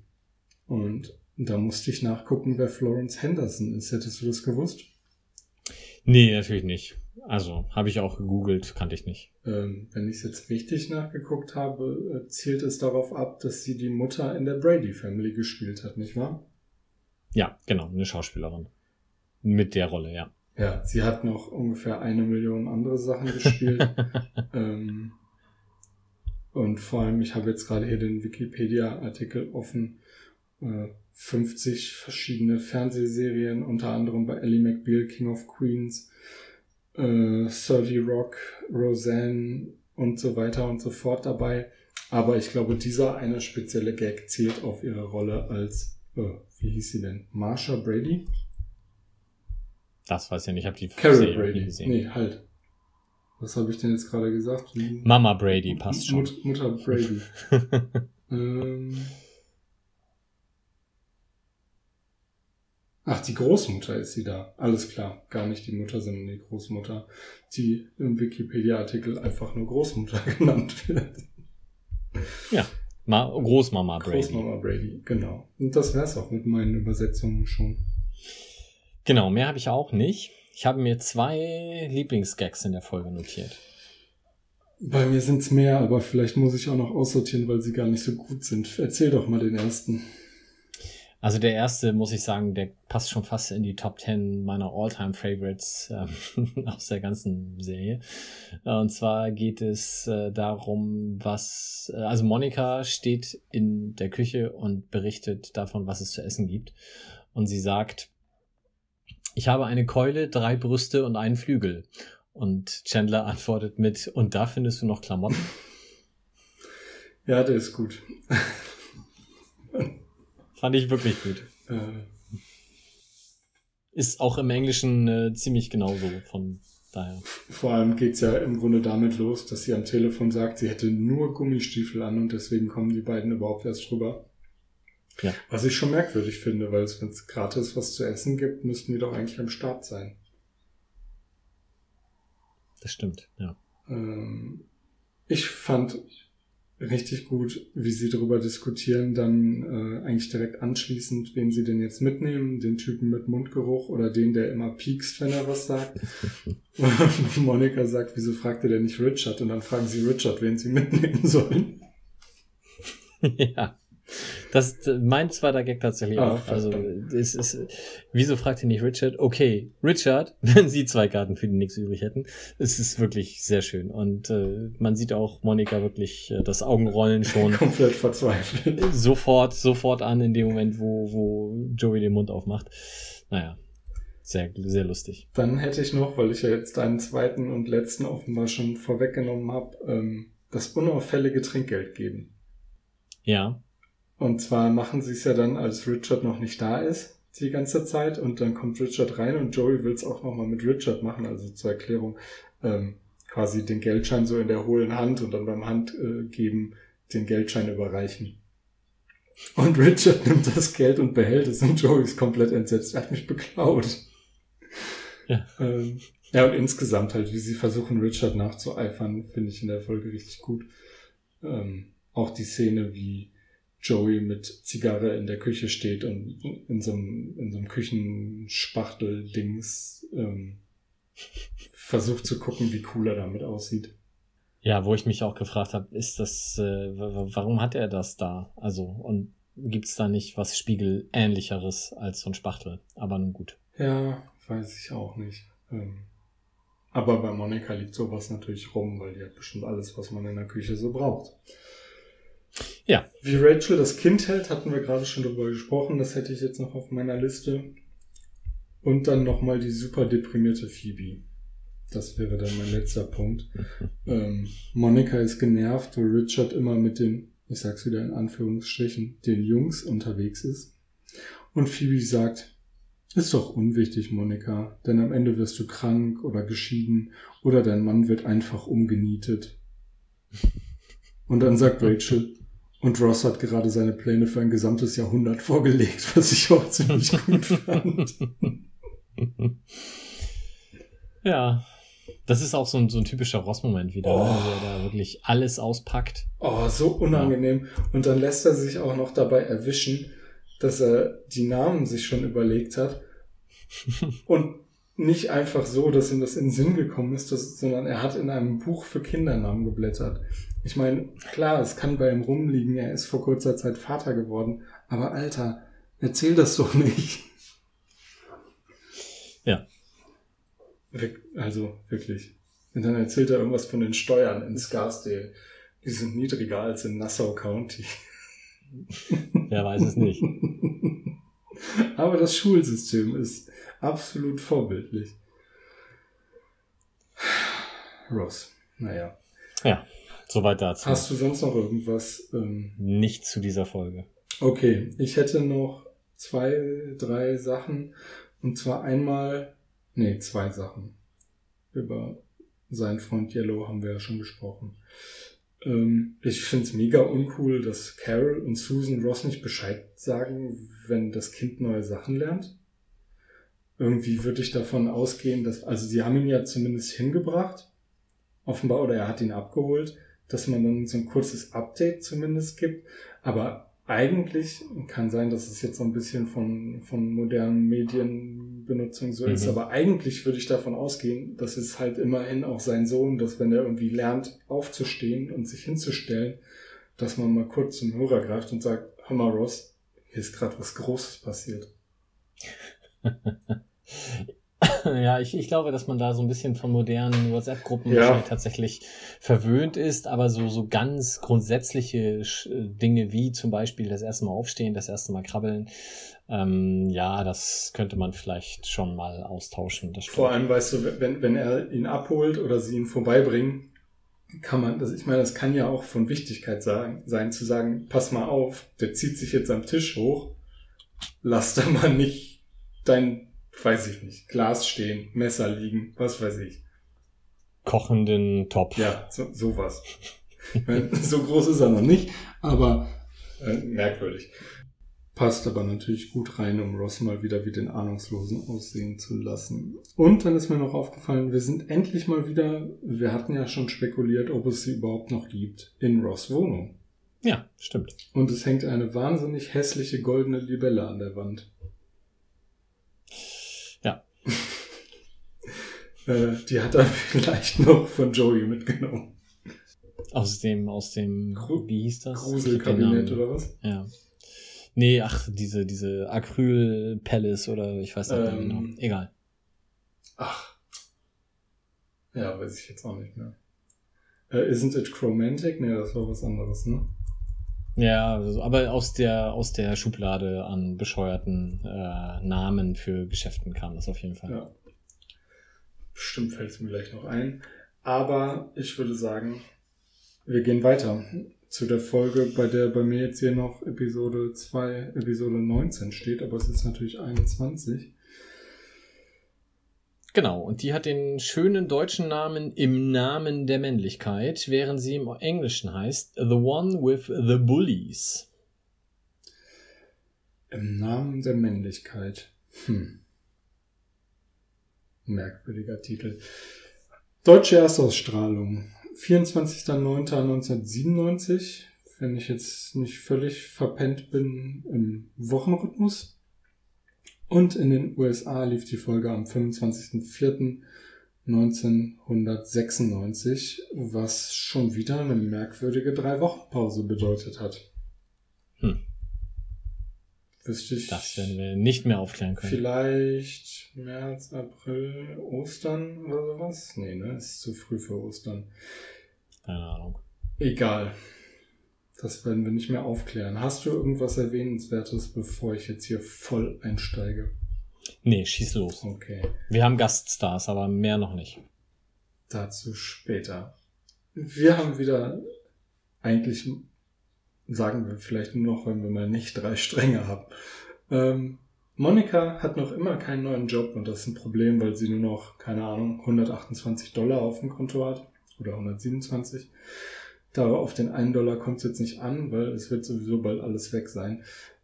[SPEAKER 1] Und da musste ich nachgucken, wer Florence Henderson ist. Hättest du das gewusst?
[SPEAKER 2] Nee, natürlich nicht. Also, habe ich auch gegoogelt, kannte ich nicht.
[SPEAKER 1] Ähm, wenn ich es jetzt richtig nachgeguckt habe, äh, zielt es darauf ab, dass sie die Mutter in der Brady Family gespielt hat, nicht wahr?
[SPEAKER 2] Ja, genau, eine Schauspielerin. Mit der Rolle, ja.
[SPEAKER 1] Ja, sie hat noch ungefähr eine Million andere Sachen gespielt. ähm, und vor allem, ich habe jetzt gerade hier den Wikipedia-Artikel offen. Äh, 50 verschiedene Fernsehserien, unter anderem bei Ellie McBeal, King of Queens, äh, 30 Rock, Roseanne und so weiter und so fort dabei. Aber ich glaube, dieser eine spezielle Gag zählt auf ihre Rolle als, äh, wie hieß sie denn? Marsha Brady?
[SPEAKER 2] Das weiß ich nicht, ich habe die
[SPEAKER 1] Carol Brady. gesehen. Nee, halt. Was habe ich denn jetzt gerade gesagt?
[SPEAKER 2] Mama Brady passt schon.
[SPEAKER 1] Mut Mutter Brady. ähm, Ach, die Großmutter ist sie da. Alles klar. Gar nicht die Mutter, sondern die Großmutter, die im Wikipedia-Artikel einfach nur Großmutter genannt wird.
[SPEAKER 2] Ja, Ma Großmama Brady.
[SPEAKER 1] Großmama Brady, genau. Und das wär's auch mit meinen Übersetzungen schon.
[SPEAKER 2] Genau, mehr habe ich auch nicht. Ich habe mir zwei Lieblingsgags in der Folge notiert.
[SPEAKER 1] Bei mir sind's mehr, aber vielleicht muss ich auch noch aussortieren, weil sie gar nicht so gut sind. Erzähl doch mal den ersten.
[SPEAKER 2] Also der erste, muss ich sagen, der passt schon fast in die Top 10 meiner All-Time Favorites ähm, aus der ganzen Serie. Und zwar geht es äh, darum, was, äh, also Monika steht in der Küche und berichtet davon, was es zu essen gibt. Und sie sagt, ich habe eine Keule, drei Brüste und einen Flügel. Und Chandler antwortet mit, und da findest du noch Klamotten?
[SPEAKER 1] Ja, der ist gut.
[SPEAKER 2] Fand ich wirklich gut. Äh. Ist auch im Englischen äh, ziemlich genauso von daher.
[SPEAKER 1] Vor allem geht's ja im Grunde damit los, dass sie am Telefon sagt, sie hätte nur Gummistiefel an und deswegen kommen die beiden überhaupt erst drüber. Ja. Was ich schon merkwürdig finde, weil es, wenn es gratis was zu essen gibt, müssten die doch eigentlich am Start sein.
[SPEAKER 2] Das stimmt, ja.
[SPEAKER 1] Ähm, ich fand richtig gut, wie sie darüber diskutieren, dann äh, eigentlich direkt anschließend, wen sie denn jetzt mitnehmen, den Typen mit Mundgeruch oder den, der immer piekst, wenn er was sagt. Und Monika sagt, wieso fragt er denn nicht Richard? Und dann fragen sie Richard, wen sie mitnehmen sollen.
[SPEAKER 2] ja. Das mein zweiter Gag tatsächlich oh, auch. Also es ist, wieso fragt ihr nicht Richard? Okay, Richard, wenn Sie zwei Karten für die Nix übrig hätten. Es ist wirklich sehr schön. Und äh, man sieht auch Monika wirklich äh, das Augenrollen schon.
[SPEAKER 1] Komplett verzweifelt.
[SPEAKER 2] Sofort, sofort an in dem Moment, wo, wo Joey den Mund aufmacht. Naja. Sehr, sehr lustig.
[SPEAKER 1] Dann hätte ich noch, weil ich ja jetzt deinen zweiten und letzten offenbar schon vorweggenommen habe, ähm, das unauffällige Trinkgeld geben.
[SPEAKER 2] Ja.
[SPEAKER 1] Und zwar machen sie es ja dann, als Richard noch nicht da ist. die ganze Zeit und dann kommt Richard rein und Joey will es auch nochmal mit Richard machen, also zur Erklärung ähm, quasi den Geldschein so in der hohlen Hand und dann beim Handgeben äh, den Geldschein überreichen. Und Richard nimmt das Geld und behält es und Joey ist komplett entsetzt. Er hat mich beklaut. Ja. Ähm, ja, und insgesamt halt, wie sie versuchen, Richard nachzueifern, finde ich in der Folge richtig gut. Ähm, auch die Szene, wie Joey mit Zigarre in der Küche steht und in so einem, in so einem Küchenspachtel-Dings ähm, versucht zu gucken, wie cool er damit aussieht.
[SPEAKER 2] Ja, wo ich mich auch gefragt habe, ist das, äh, warum hat er das da? Also, und gibt's da nicht was Spiegelähnlicheres als so ein Spachtel? Aber nun gut.
[SPEAKER 1] Ja, weiß ich auch nicht. Ähm, aber bei Monika liegt sowas natürlich rum, weil die hat bestimmt alles, was man in der Küche so braucht. Ja. Wie Rachel das Kind hält, hatten wir gerade schon drüber gesprochen. Das hätte ich jetzt noch auf meiner Liste. Und dann nochmal die super deprimierte Phoebe. Das wäre dann mein letzter Punkt. Ähm, Monika ist genervt, weil Richard immer mit den, ich sag's wieder in Anführungsstrichen, den Jungs unterwegs ist. Und Phoebe sagt, ist doch unwichtig, Monika, denn am Ende wirst du krank oder geschieden oder dein Mann wird einfach umgenietet. Und dann sagt Rachel, und Ross hat gerade seine Pläne für ein gesamtes Jahrhundert vorgelegt, was ich auch ziemlich gut fand.
[SPEAKER 2] Ja, das ist auch so ein, so ein typischer Ross-Moment wieder, oh. ne, wo er da wirklich alles auspackt.
[SPEAKER 1] Oh, so unangenehm. Ja. Und dann lässt er sich auch noch dabei erwischen, dass er die Namen sich schon überlegt hat. und nicht einfach so, dass ihm das in den Sinn gekommen ist, dass, sondern er hat in einem Buch für Kindernamen geblättert. Ich meine, klar, es kann bei ihm rumliegen, er ist vor kurzer Zeit Vater geworden, aber Alter, erzähl das doch nicht.
[SPEAKER 2] Ja.
[SPEAKER 1] Also, wirklich. Und dann erzählt er irgendwas von den Steuern in Scarsdale. Die sind niedriger als in Nassau County.
[SPEAKER 2] Wer weiß es nicht.
[SPEAKER 1] Aber das Schulsystem ist absolut vorbildlich. Ross, naja.
[SPEAKER 2] Ja, soweit dazu.
[SPEAKER 1] Hast du sonst noch irgendwas? Ähm...
[SPEAKER 2] Nicht zu dieser Folge.
[SPEAKER 1] Okay, ich hätte noch zwei, drei Sachen. Und zwar einmal, nee, zwei Sachen. Über seinen Freund Yellow haben wir ja schon gesprochen. Ähm, ich finde es mega uncool, dass Carol und Susan Ross nicht Bescheid sagen, wenn das Kind neue Sachen lernt. Irgendwie würde ich davon ausgehen, dass, also sie haben ihn ja zumindest hingebracht, offenbar, oder er hat ihn abgeholt, dass man dann so ein kurzes Update zumindest gibt. Aber eigentlich kann sein, dass es jetzt so ein bisschen von, von modernen Medienbenutzung so mhm. ist, aber eigentlich würde ich davon ausgehen, dass es halt immerhin auch sein Sohn, dass wenn er irgendwie lernt, aufzustehen und sich hinzustellen, dass man mal kurz zum Hörer greift und sagt, mal Ross, hier ist gerade was Großes passiert.
[SPEAKER 2] ja, ich, ich glaube, dass man da so ein bisschen von modernen WhatsApp-Gruppen ja. tatsächlich verwöhnt ist, aber so, so ganz grundsätzliche Dinge wie zum Beispiel das erste Mal aufstehen, das erste Mal krabbeln, ähm, ja, das könnte man vielleicht schon mal austauschen.
[SPEAKER 1] Vor allem, weißt du, wenn, wenn er ihn abholt oder sie ihn vorbeibringen, kann man, das, ich meine, das kann ja auch von Wichtigkeit sein, sein, zu sagen, pass mal auf, der zieht sich jetzt am Tisch hoch, lass da mal nicht dein weiß ich nicht, Glas stehen, Messer liegen, was weiß ich.
[SPEAKER 2] Kochenden Topf.
[SPEAKER 1] Ja, so, sowas. so groß ist er noch nicht, aber äh, merkwürdig. Passt aber natürlich gut rein, um Ross mal wieder wie den Ahnungslosen aussehen zu lassen. Und dann ist mir noch aufgefallen, wir sind endlich mal wieder, wir hatten ja schon spekuliert, ob es sie überhaupt noch gibt, in Ross Wohnung.
[SPEAKER 2] Ja, stimmt.
[SPEAKER 1] Und es hängt eine wahnsinnig hässliche goldene Libelle an der Wand. Äh, die hat er vielleicht noch von Joey mitgenommen.
[SPEAKER 2] Aus dem, aus dem, Gru wie hieß das?
[SPEAKER 1] Gruselkabinett oder was?
[SPEAKER 2] Ja. Nee, ach, diese, diese Acryl Palace oder ich weiß nicht ähm, mehr genau. Egal.
[SPEAKER 1] Ach. Ja, weiß ich jetzt auch nicht mehr. Äh, isn't it Chromantic? Nee, das war was anderes, ne?
[SPEAKER 2] Ja, also, aber aus der, aus der Schublade an bescheuerten äh, Namen für Geschäften kam das auf jeden Fall.
[SPEAKER 1] Ja. Bestimmt fällt es mir gleich noch ein. Aber ich würde sagen, wir gehen weiter zu der Folge, bei der bei mir jetzt hier noch Episode 2, Episode 19 steht, aber es ist natürlich 21.
[SPEAKER 2] Genau, und die hat den schönen deutschen Namen Im Namen der Männlichkeit, während sie im Englischen heißt The One with the Bullies.
[SPEAKER 1] Im Namen der Männlichkeit. Hm. Merkwürdiger Titel. Deutsche Erstausstrahlung. 24.09.1997, wenn ich jetzt nicht völlig verpennt bin im Wochenrhythmus. Und in den USA lief die Folge am 25.04.1996, was schon wieder eine merkwürdige Drei-Wochen-Pause bedeutet hat. Hm.
[SPEAKER 2] Wüsste ich. Das werden wir nicht mehr aufklären können.
[SPEAKER 1] Vielleicht März, April, Ostern oder sowas? Nee, ne? Ist zu früh für Ostern.
[SPEAKER 2] Keine Ahnung.
[SPEAKER 1] Egal. Das werden wir nicht mehr aufklären. Hast du irgendwas Erwähnenswertes, bevor ich jetzt hier voll einsteige?
[SPEAKER 2] Nee, schieß los.
[SPEAKER 1] Okay.
[SPEAKER 2] Wir haben Gaststars, aber mehr noch nicht.
[SPEAKER 1] Dazu später. Wir haben wieder eigentlich sagen wir vielleicht nur noch, wenn wir mal nicht drei Stränge haben. Ähm, Monika hat noch immer keinen neuen Job und das ist ein Problem, weil sie nur noch, keine Ahnung, 128 Dollar auf dem Konto hat oder 127. Da auf den einen Dollar kommt es jetzt nicht an, weil es wird sowieso bald alles weg sein.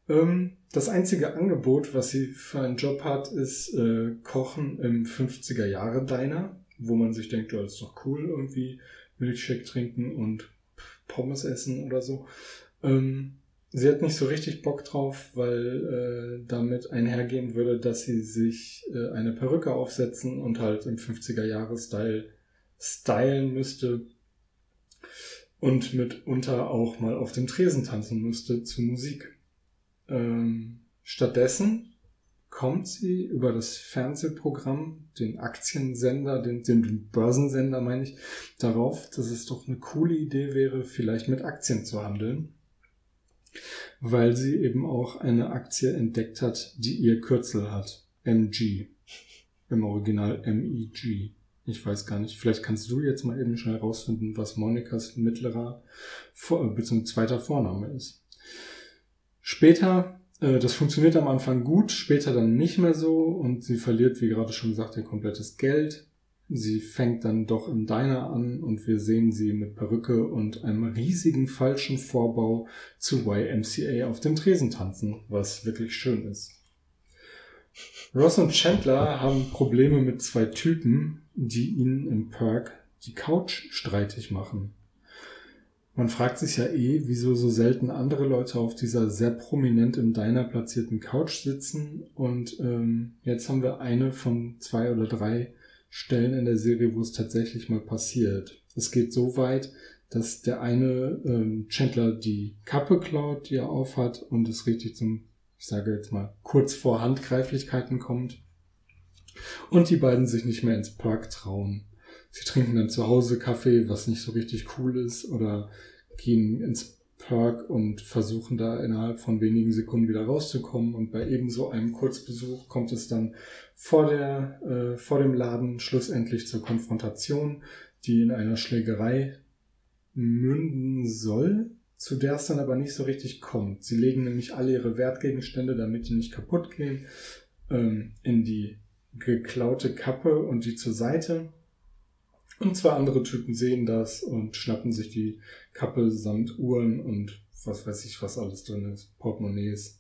[SPEAKER 1] Ähm, das einzige Angebot, was sie für einen Job hat, ist äh, Kochen im 50er Jahre Diner, wo man sich denkt, ja, das ist doch cool, irgendwie Milchshake trinken und Pommes essen oder so. Ähm, sie hat nicht so richtig Bock drauf, weil äh, damit einhergehen würde, dass sie sich äh, eine Perücke aufsetzen und halt im 50er-Jahre-Style stylen müsste und mitunter auch mal auf dem Tresen tanzen müsste zu Musik. Ähm, stattdessen kommt sie über das Fernsehprogramm, den Aktiensender, den, den Börsensender meine ich, darauf, dass es doch eine coole Idee wäre, vielleicht mit Aktien zu handeln weil sie eben auch eine Aktie entdeckt hat, die ihr Kürzel hat. MG. Im Original MEG. Ich weiß gar nicht. Vielleicht kannst du jetzt mal eben schnell rausfinden, was Monikas mittlerer bzw. zweiter Vorname ist. Später, äh, das funktioniert am Anfang gut, später dann nicht mehr so und sie verliert, wie gerade schon gesagt, ihr komplettes Geld. Sie fängt dann doch im Diner an und wir sehen sie mit Perücke und einem riesigen falschen Vorbau zu YMCA auf dem Tresen tanzen, was wirklich schön ist. Ross und Chandler haben Probleme mit zwei Typen, die ihnen im Perk die Couch streitig machen. Man fragt sich ja eh, wieso so selten andere Leute auf dieser sehr prominent im Diner platzierten Couch sitzen. Und ähm, jetzt haben wir eine von zwei oder drei Stellen in der Serie, wo es tatsächlich mal passiert. Es geht so weit, dass der eine ähm, Chandler die Kappe klaut, die er aufhat und es richtig zum, ich sage jetzt mal, kurz vor Handgreiflichkeiten kommt. Und die beiden sich nicht mehr ins Park trauen. Sie trinken dann zu Hause Kaffee, was nicht so richtig cool ist, oder gehen ins Perk und versuchen da innerhalb von wenigen Sekunden wieder rauszukommen. Und bei ebenso einem Kurzbesuch kommt es dann vor, der, äh, vor dem Laden schlussendlich zur Konfrontation, die in einer Schlägerei münden soll, zu der es dann aber nicht so richtig kommt. Sie legen nämlich alle ihre Wertgegenstände, damit die nicht kaputt gehen, ähm, in die geklaute Kappe und die zur Seite und zwei andere Typen sehen das und schnappen sich die Kappe samt Uhren und was weiß ich, was alles drin ist. Portemonnaies,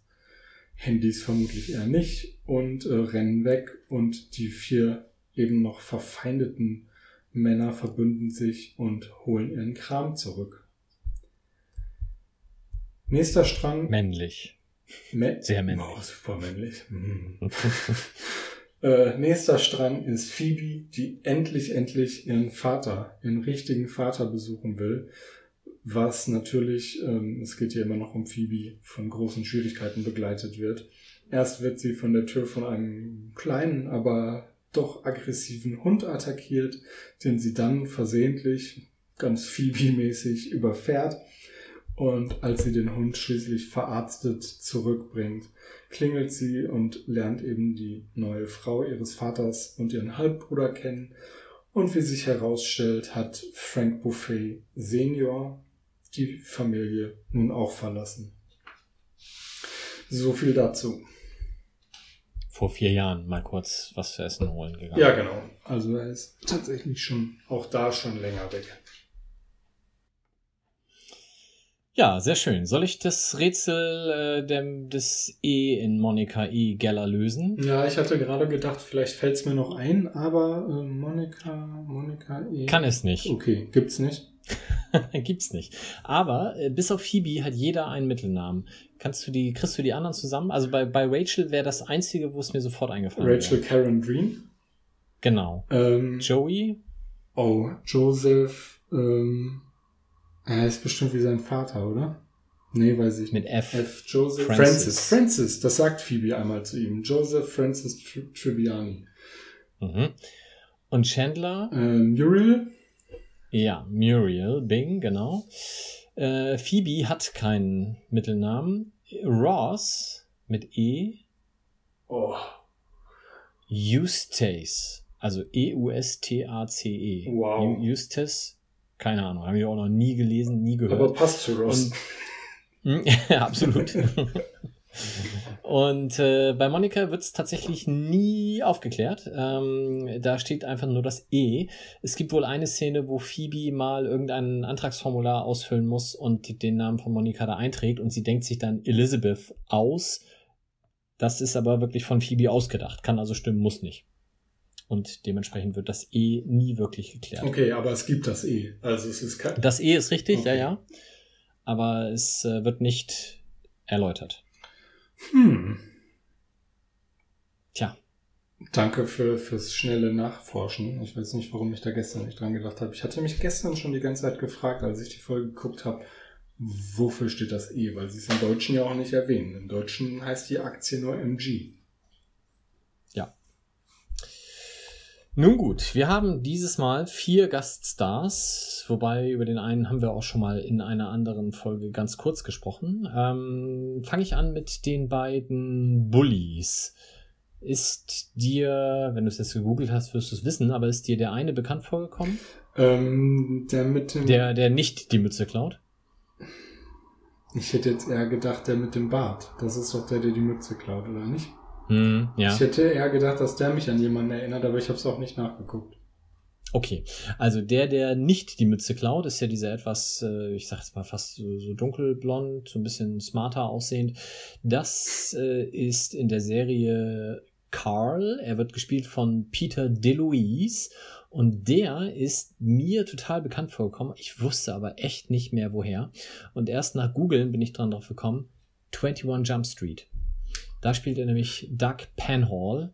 [SPEAKER 1] Handys vermutlich eher nicht und äh, rennen weg und die vier eben noch verfeindeten Männer verbünden sich und holen ihren Kram zurück. Nächster Strang.
[SPEAKER 2] Männlich.
[SPEAKER 1] Sehr männlich. Oh, super männlich. Äh, nächster Strang ist Phoebe, die endlich, endlich ihren Vater, ihren richtigen Vater besuchen will. Was natürlich, ähm, es geht hier immer noch um Phoebe, von großen Schwierigkeiten begleitet wird. Erst wird sie von der Tür von einem kleinen, aber doch aggressiven Hund attackiert, den sie dann versehentlich, ganz Phoebe-mäßig überfährt. Und als sie den Hund schließlich verarztet zurückbringt, klingelt sie und lernt eben die neue Frau ihres Vaters und ihren Halbbruder kennen. Und wie sich herausstellt, hat Frank Buffet Senior die Familie nun auch verlassen. So viel dazu.
[SPEAKER 2] Vor vier Jahren mal kurz was zu essen holen gegangen.
[SPEAKER 1] Ja, genau. Also er ist tatsächlich schon auch da schon länger weg.
[SPEAKER 2] Ja, sehr schön. Soll ich das Rätsel äh, dem, des E in Monika E. Geller lösen?
[SPEAKER 1] Ja, ich hatte gerade gedacht, vielleicht fällt es mir noch ein, aber äh, Monika, Monika E.
[SPEAKER 2] Kann es nicht.
[SPEAKER 1] Okay, gibt's nicht.
[SPEAKER 2] Gibt's nicht. Aber äh, bis auf Phoebe hat jeder einen Mittelnamen. Kannst du die, kriegst du die anderen zusammen? Also bei, bei Rachel wäre das einzige, wo es mir sofort eingefallen wäre.
[SPEAKER 1] Rachel Karen Dream.
[SPEAKER 2] Genau.
[SPEAKER 1] Ähm,
[SPEAKER 2] Joey?
[SPEAKER 1] oh, Joseph, ähm, er ist bestimmt wie sein Vater, oder? Nee, weiß ich
[SPEAKER 2] Mit
[SPEAKER 1] nicht.
[SPEAKER 2] F.
[SPEAKER 1] F. Joseph
[SPEAKER 2] Francis.
[SPEAKER 1] Francis. Francis, das sagt Phoebe einmal zu ihm. Joseph Francis Tri Tribbiani.
[SPEAKER 2] Mhm. Und Chandler?
[SPEAKER 1] Ähm, Muriel?
[SPEAKER 2] Ja, Muriel Bing, genau. Äh, Phoebe hat keinen Mittelnamen. Ross mit E.
[SPEAKER 1] Oh,
[SPEAKER 2] Eustace. Also E-U-S-T-A-C-E.
[SPEAKER 1] Wow.
[SPEAKER 2] Eu- Eustace? Keine Ahnung, habe ich auch noch nie gelesen, nie gehört.
[SPEAKER 1] aber passt zu Ross.
[SPEAKER 2] Und- ja, absolut. Und äh, bei Monika wird es tatsächlich nie aufgeklärt. Ähm, da steht einfach nur das E. Es gibt wohl eine Szene, wo Phoebe mal irgendein Antragsformular ausfüllen muss und den Namen von Monika da einträgt und sie denkt sich dann Elizabeth aus. Das ist aber wirklich von Phoebe ausgedacht. Kann also stimmen, muss nicht. Und dementsprechend wird das E nie wirklich geklärt.
[SPEAKER 1] Okay, aber es gibt das E. Also es ist kein.
[SPEAKER 2] Das E ist richtig, ja,
[SPEAKER 1] Okay.
[SPEAKER 2] ja. Aber es äh, wird nicht erläutert.
[SPEAKER 1] Hm.
[SPEAKER 2] Tja,
[SPEAKER 1] Danke für, fürs schnelle Nachforschen. Ich weiß nicht, warum ich da gestern nicht dran gedacht habe. Ich hatte mich gestern schon die ganze Zeit gefragt, als ich die Folge geguckt habe, wofür steht das E? Weil sie es im Deutschen ja auch nicht erwähnen. Im Deutschen heißt die Aktie nur MG.
[SPEAKER 2] ja. Nun gut, wir haben dieses Mal vier Gaststars, wobei über den einen haben wir auch schon mal in einer anderen Folge ganz kurz gesprochen. Ähm, Fange ich an mit den beiden Bullies. Ist dir, wenn du es jetzt gegoogelt hast, wirst du es wissen, aber ist dir der eine bekannt vorgekommen?
[SPEAKER 1] Ähm, der mit dem.
[SPEAKER 2] Der, der nicht die Mütze klaut?
[SPEAKER 1] Ich hätte jetzt eher gedacht, der mit dem Bart. Das ist doch der, der die Mütze klaut, oder nicht?
[SPEAKER 2] Hm, ja.
[SPEAKER 1] Ich hätte eher gedacht, dass der mich an jemanden erinnert, aber ich habe es auch nicht nachgeguckt.
[SPEAKER 2] Okay, also der, der nicht die Mütze klaut, ist ja dieser etwas, äh, ich sag jetzt mal fast so, so dunkelblond, so ein bisschen smarter aussehend. Das äh, ist in der Serie Carl. Er wird gespielt von Peter DeLuise und der ist mir total bekannt vorgekommen. Ich wusste aber echt nicht mehr woher. Und erst nach Googlen bin ich dran drauf gekommen. 21 Jump Street. Da spielt er nämlich Doug Penhall.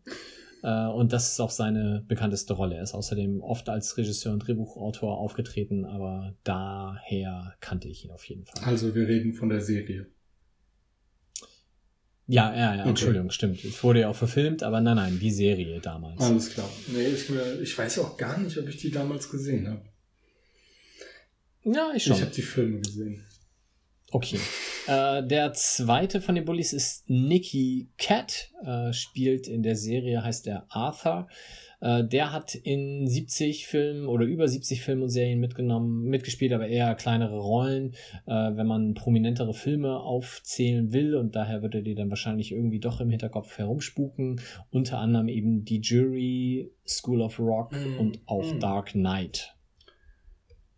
[SPEAKER 2] Äh, Und das ist auch seine bekannteste Rolle. Er ist außerdem oft als Regisseur und Drehbuchautor aufgetreten, aber daher kannte ich ihn auf jeden Fall.
[SPEAKER 1] Also wir reden von der Serie.
[SPEAKER 2] Ja, ja, ja,
[SPEAKER 1] Okay.
[SPEAKER 2] Entschuldigung, stimmt. Es wurde ja auch verfilmt, aber nein, nein, die Serie damals.
[SPEAKER 1] Alles klar. Nee, mir, ich weiß auch gar nicht, ob ich die damals gesehen habe.
[SPEAKER 2] Ja, ich
[SPEAKER 1] Ich
[SPEAKER 2] schon.
[SPEAKER 1] habe die Filme gesehen.
[SPEAKER 2] Okay. Äh, der zweite von den Bullies ist Nicky Cat, äh, spielt in der Serie, heißt er Arthur. Äh, der hat in 70 Filmen oder über 70 Filmen und Serien mitgenommen, mitgespielt, aber eher kleinere Rollen, äh, wenn man prominentere Filme aufzählen will und daher wird er die dann wahrscheinlich irgendwie doch im Hinterkopf herumspuken. Unter anderem eben die Jury, School of Rock
[SPEAKER 1] Mm,
[SPEAKER 2] und auch
[SPEAKER 1] mm.
[SPEAKER 2] Dark Knight.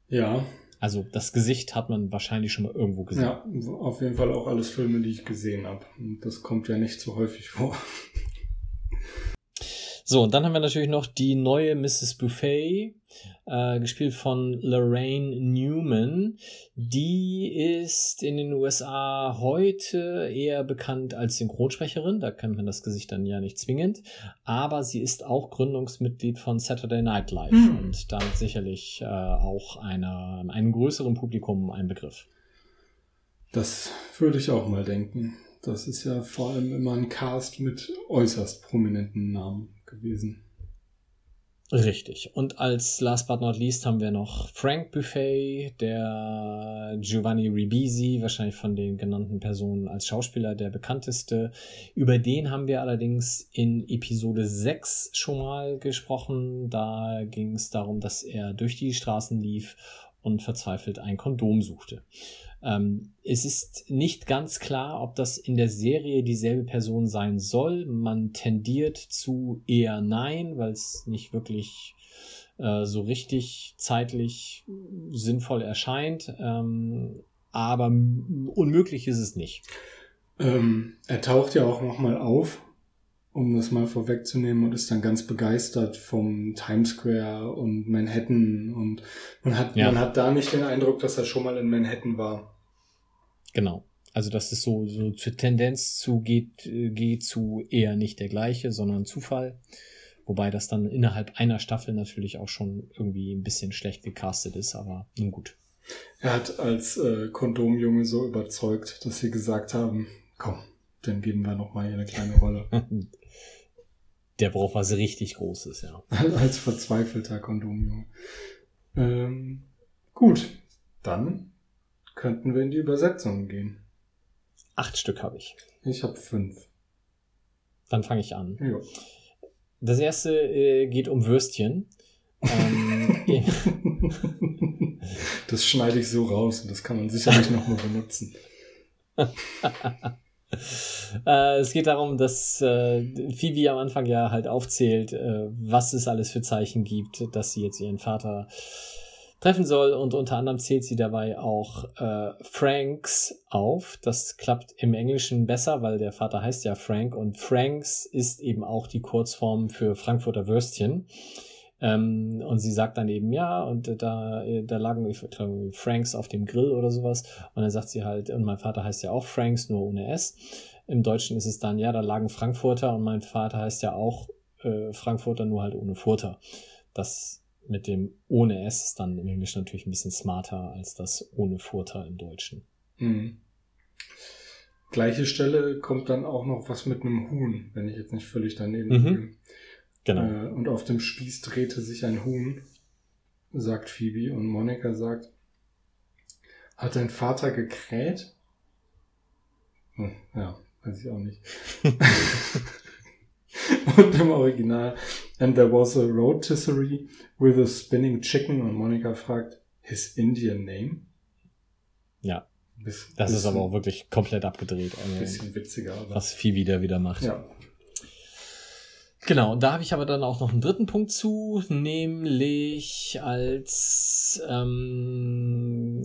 [SPEAKER 1] Ja,
[SPEAKER 2] Also das Gesicht hat man wahrscheinlich schon mal irgendwo gesehen.
[SPEAKER 1] ja, auf jeden Fall auch alles Filme, die ich gesehen habe. Und das kommt ja nicht so häufig vor.
[SPEAKER 2] So, und dann haben wir natürlich noch die neue Mrs. Buffet, äh, gespielt von Lorraine Newman. Die ist in den USA heute eher bekannt als Synchronsprecherin. Da kennt man das Gesicht dann ja nicht zwingend. Aber sie ist auch Gründungsmitglied von Saturday Night Live
[SPEAKER 1] Hm.
[SPEAKER 2] und damit sicherlich äh, auch einer, einem größeren Publikum ein Begriff.
[SPEAKER 1] Das würde ich auch mal denken. Das ist ja vor allem immer ein Cast mit äußerst prominenten Namen gewesen.
[SPEAKER 2] Richtig. Und als last but not least haben wir noch Frank Buffet, der Giovanni Ribisi, wahrscheinlich von den genannten Personen als Schauspieler der bekannteste. Über den haben wir allerdings in Episode 6 schon mal gesprochen. Da ging es darum, dass er durch die Straßen lief und verzweifelt ein Kondom suchte. Ähm, es ist nicht ganz klar, ob das in der Serie dieselbe Person sein soll. Man tendiert zu eher nein, weil es nicht wirklich äh, so richtig zeitlich sinnvoll erscheint. Ähm, aber unmöglich ist es nicht.
[SPEAKER 1] Ähm, er taucht ja auch nochmal auf, um das mal vorwegzunehmen, und ist dann ganz begeistert vom Times Square und Manhattan. Und man hat, ja. man hat da nicht den Eindruck, dass er schon mal in Manhattan war.
[SPEAKER 2] Genau. Also das ist so, so zur Tendenz zu geht, geht zu eher nicht der gleiche, sondern Zufall. Wobei das dann innerhalb einer Staffel natürlich auch schon irgendwie ein bisschen schlecht gecastet ist, aber nun gut.
[SPEAKER 1] Er hat als äh, Kondomjunge so überzeugt, dass sie gesagt haben, komm, dann geben wir noch mal hier eine kleine Rolle.
[SPEAKER 2] Der braucht was richtig Großes, ja.
[SPEAKER 1] als verzweifelter Kondomjunge. Ähm, gut, dann könnten wir in die Übersetzungen gehen.
[SPEAKER 2] Acht Stück habe ich.
[SPEAKER 1] Ich habe fünf.
[SPEAKER 2] Dann fange ich an. Ja. Das erste äh, geht um Würstchen. ähm,
[SPEAKER 1] das schneide ich so raus und das kann man sicherlich noch mal benutzen.
[SPEAKER 2] äh, es geht darum, dass äh, Phoebe am Anfang ja halt aufzählt, äh, was es alles für Zeichen gibt, dass sie jetzt ihren Vater treffen soll und unter anderem zählt sie dabei auch äh, Franks auf. Das klappt im Englischen besser, weil der Vater heißt ja Frank und Franks ist eben auch die Kurzform für Frankfurter Würstchen. Ähm, und sie sagt dann eben, ja, und da, da lagen Franks auf dem Grill oder sowas. Und dann sagt sie halt, und mein Vater heißt ja auch Franks, nur ohne S. Im Deutschen ist es dann, ja, da lagen Frankfurter und mein Vater heißt ja auch äh, Frankfurter, nur halt ohne Furter. Das mit dem ohne S ist dann im Englischen natürlich ein bisschen smarter als das ohne Furter im Deutschen. Mhm.
[SPEAKER 1] Gleiche Stelle kommt dann auch noch was mit einem Huhn, wenn ich jetzt nicht völlig daneben mhm. bin. Genau. Äh, und auf dem Spieß drehte sich ein Huhn, sagt Phoebe, und Monika sagt, hat dein Vater gekräht? Hm, ja, weiß ich auch nicht. und im Original, and there was a rotisserie with a spinning chicken, und Monika fragt, his Indian name?
[SPEAKER 2] Ja. Bis, das ist aber auch wirklich komplett abgedreht.
[SPEAKER 1] Ein bisschen witziger.
[SPEAKER 2] Aber. Was Phoebe da wieder macht. Ja. Genau, da habe ich aber dann auch noch einen dritten Punkt zu, nämlich als, ähm,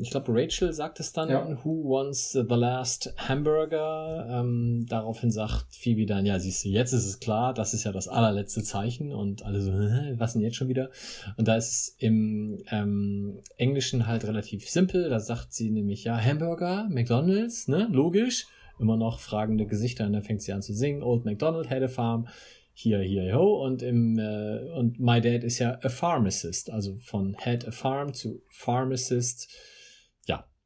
[SPEAKER 2] ich glaube, Rachel sagt es dann, ja. Who wants the last hamburger? Ähm, daraufhin sagt Phoebe dann, ja, siehst du, jetzt ist es klar, das ist ja das allerletzte Zeichen und alle so, was denn jetzt schon wieder? Und da ist es im ähm, Englischen halt relativ simpel, da sagt sie nämlich, ja, Hamburger, McDonalds, ne, logisch, immer noch fragende Gesichter und dann fängt sie an zu singen, Old McDonald had a farm, hier, hier, ho. Und im äh, und My Dad ist ja a Pharmacist, also von Head a Farm zu Pharmacist.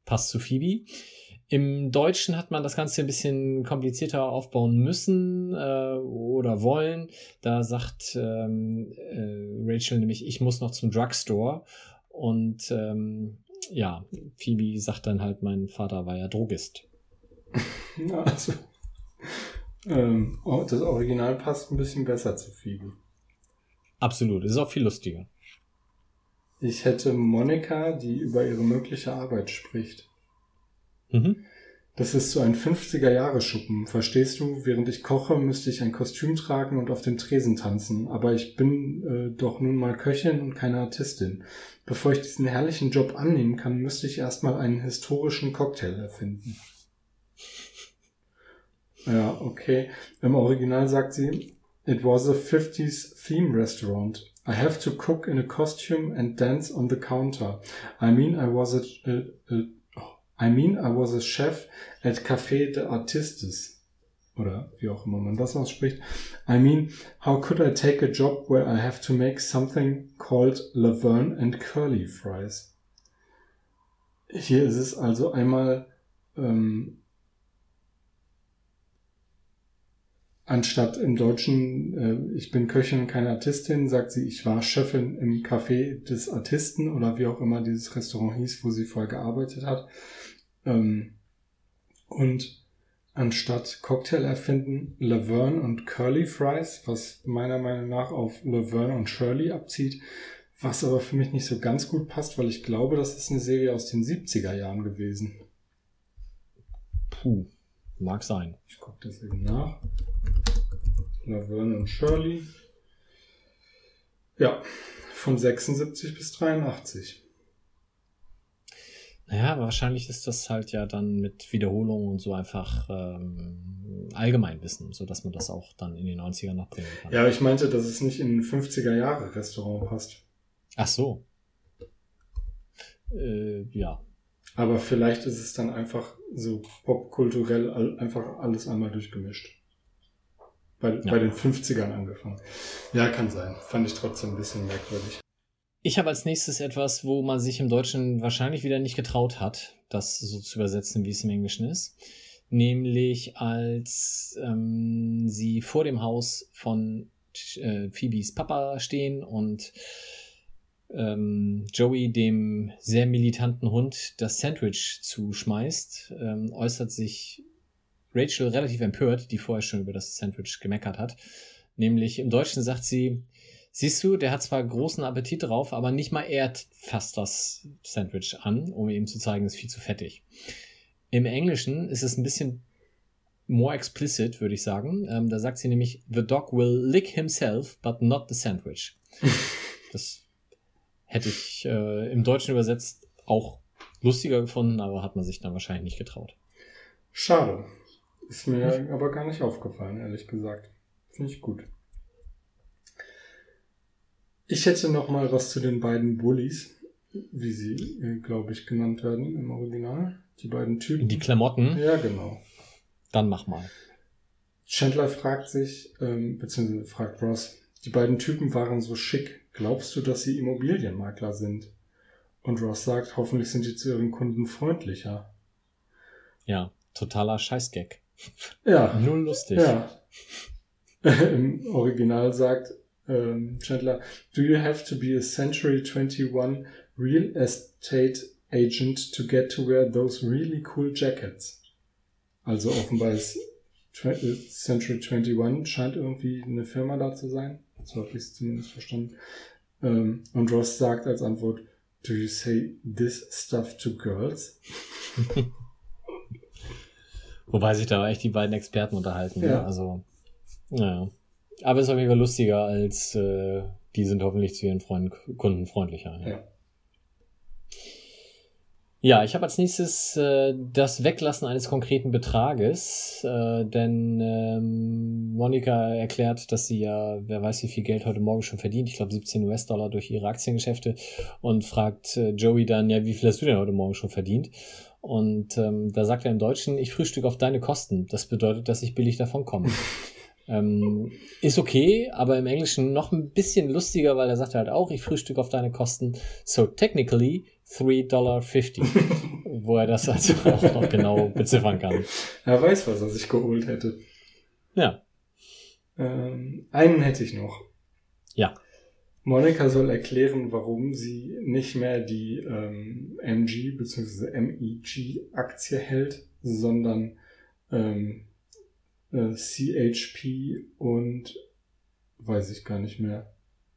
[SPEAKER 2] Ja, passt zu Phoebe. Im Deutschen hat man das Ganze ein bisschen komplizierter aufbauen müssen äh, oder wollen. Da sagt ähm, äh, Rachel nämlich, ich muss noch zum Drugstore. Und ähm, ja, Phoebe sagt dann halt, mein Vater war ja Drogist.
[SPEAKER 1] also, ähm, oh, das Original passt ein bisschen besser zu Phoebe.
[SPEAKER 2] Absolut, ist auch viel lustiger.
[SPEAKER 1] Ich hätte Monika, die über ihre mögliche Arbeit spricht. Mhm. Das ist so ein 50er-Jahre-Schuppen. Verstehst du? Während ich koche, müsste ich ein Kostüm tragen und auf dem Tresen tanzen. Aber ich bin äh, doch nun mal Köchin und keine Artistin. Bevor ich diesen herrlichen Job annehmen kann, müsste ich erstmal einen historischen Cocktail erfinden. Ja, okay. Im Original sagt sie, It was a 50s theme restaurant. I have to cook in a costume and dance on the counter. I mean, I was a, a, a I mean, I was a chef at Café de Artistes. Oder wie auch immer man das ausspricht. I mean, how could I take a job where I have to make something called Laverne and Curly Fries? Hier ist es also einmal ähm, Anstatt im Deutschen, äh, ich bin Köchin und keine Artistin, sagt sie, ich war Chefin im Café des Artisten oder wie auch immer dieses Restaurant hieß, wo sie vorher gearbeitet hat. Ähm, und anstatt Cocktail erfinden, Laverne und Curly Fries, was meiner Meinung nach auf Laverne und Shirley abzieht, Was aber für mich nicht so ganz gut passt, weil ich glaube, das ist eine Serie aus den 70er Jahren gewesen.
[SPEAKER 2] Puh, mag sein.
[SPEAKER 1] Ich gucke das eben nach. Laverne und Shirley. Ja, von 76 bis 83.
[SPEAKER 2] Naja, wahrscheinlich ist das halt ja dann mit Wiederholungen und so einfach ähm, Allgemeinwissen, so dass man das auch dann in die 90er noch bringen kann.
[SPEAKER 1] Ja, ich meinte, dass es nicht in ein 50er Jahre Restaurant passt.
[SPEAKER 2] Ach so. Äh, ja.
[SPEAKER 1] Aber vielleicht ist es dann einfach so popkulturell einfach alles einmal durchgemischt. Bei, ja. bei den 50ern angefangen. Ja, kann sein. Fand ich trotzdem ein bisschen merkwürdig.
[SPEAKER 2] Ich habe als nächstes etwas, wo man sich im Deutschen wahrscheinlich wieder nicht getraut hat, das so zu übersetzen, wie es im Englischen ist. Nämlich als ähm, sie vor dem Haus von äh, Phoebes Papa stehen und ähm, Joey dem sehr militanten Hund das Sandwich zuschmeißt, ähm, äußert sich Rachel relativ empört, die vorher schon über das Sandwich gemeckert hat. Nämlich im Deutschen sagt sie, siehst du, der hat zwar großen Appetit drauf, aber nicht mal er fasst das Sandwich an, um ihm zu zeigen, es ist viel zu fettig. Im Englischen ist es ein bisschen more explicit, würde ich sagen. Ähm, da sagt sie nämlich, the dog will lick himself, but not the sandwich. das hätte ich äh, im Deutschen übersetzt auch lustiger gefunden, aber hat man sich dann wahrscheinlich nicht getraut.
[SPEAKER 1] Schade. Ist mir aber gar nicht aufgefallen, ehrlich gesagt. Finde ich gut. Ich hätte noch mal was zu den beiden Bullies, wie sie, äh, glaube ich, genannt werden im Original. Die beiden Typen.
[SPEAKER 2] Die Klamotten?
[SPEAKER 1] Ja, genau.
[SPEAKER 2] Dann mach mal.
[SPEAKER 1] Chandler fragt sich, ähm, beziehungsweise fragt Ross, die beiden Typen waren so schick. Glaubst du, dass sie Immobilienmakler sind? Und Ross sagt, hoffentlich sind die zu ihren Kunden freundlicher.
[SPEAKER 2] Ja, totaler Scheißgag.
[SPEAKER 1] Ja.
[SPEAKER 2] Null lustig.
[SPEAKER 1] Ja. Im Original sagt ähm, Chandler, do you have to be a Century 21 real estate agent to get to wear those really cool jackets? Also offenbar ist äh, Century 21 scheint irgendwie eine Firma da zu sein. So habe ich es zumindest verstanden. Ähm, und Ross sagt als Antwort, Do you say this stuff to girls?
[SPEAKER 2] Wobei sich da echt die beiden Experten unterhalten.
[SPEAKER 1] Ja.
[SPEAKER 2] Ne? Also, naja. Aber es ist auf jeden Fall lustiger als äh, die sind hoffentlich zu ihren Freunden, Kunden freundlicher.
[SPEAKER 1] Ja. ja.
[SPEAKER 2] Ja, ich habe als nächstes äh, das Weglassen eines konkreten Betrages, äh, denn ähm, Monika erklärt, dass sie ja, wer weiß wie viel Geld heute Morgen schon verdient, ich glaube 17 US-Dollar durch ihre Aktiengeschäfte und fragt äh, Joey dann, ja, wie viel hast du denn heute Morgen schon verdient? Und ähm, da sagt er im Deutschen, ich frühstücke auf deine Kosten. Das bedeutet, dass ich billig davon komme. ähm, ist okay, aber im Englischen noch ein bisschen lustiger, weil er sagt halt auch, ich frühstücke auf deine Kosten. So technically 3,50 Dollar, wo er das also auch noch genau beziffern kann.
[SPEAKER 1] Er weiß, was er sich geholt hätte.
[SPEAKER 2] Ja.
[SPEAKER 1] Ähm, einen hätte ich noch.
[SPEAKER 2] Ja.
[SPEAKER 1] Monika soll erklären, warum sie nicht mehr die ähm, MG bzw. MEG-Aktie hält, sondern ähm, äh, CHP und weiß ich gar nicht mehr.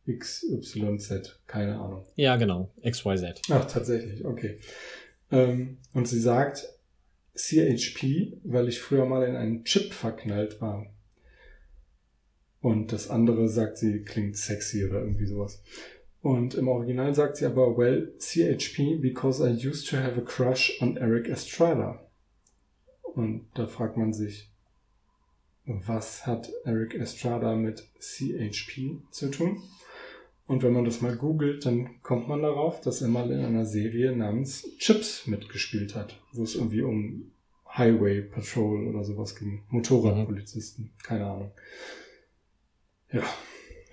[SPEAKER 1] XYZ, keine Ahnung.
[SPEAKER 2] Ja, genau, XYZ.
[SPEAKER 1] Ach, tatsächlich, okay. Ähm, und sie sagt CHP, weil ich früher mal in einen Chip verknallt war. Und das andere sagt sie, klingt sexy oder irgendwie sowas. Und im Original sagt sie aber, well, CHP, because I used to have a crush on Eric Estrada. Und da fragt man sich, was hat Eric Estrada mit CHP zu tun? Und wenn man das mal googelt, dann kommt man darauf, dass er mal in einer Serie namens Chips mitgespielt hat, wo es irgendwie um Highway Patrol oder sowas ging. Motorradpolizisten, keine Ahnung. Ja.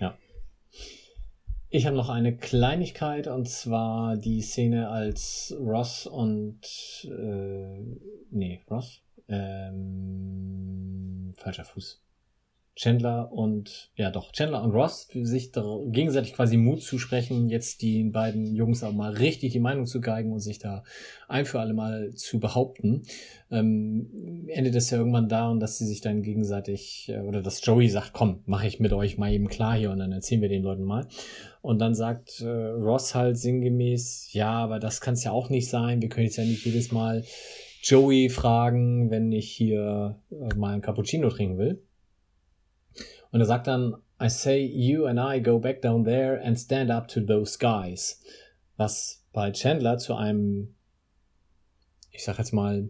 [SPEAKER 2] Ja. Ich habe noch eine Kleinigkeit und zwar die Szene als Ross und äh, nee, Ross? Ähm, falscher Fuß. Chandler und, ja doch, Chandler und Ross sich gegenseitig quasi Mut zu sprechen, jetzt den beiden Jungs auch mal richtig die Meinung zu geigen und sich da ein für alle Mal zu behaupten. Ähm, endet es ja irgendwann da und dass sie sich dann gegenseitig, äh, oder dass Joey sagt, komm, mache ich mit euch mal eben klar hier und dann erzählen wir den Leuten mal. Und dann sagt äh, Ross halt sinngemäß, ja, aber das kann es ja auch nicht sein, wir können jetzt ja nicht jedes Mal Joey fragen, wenn ich hier äh, mal ein Cappuccino trinken will. Und er sagt dann, I say you and I go back down there and stand up to those guys. Was bei Chandler zu einem, ich sag jetzt mal,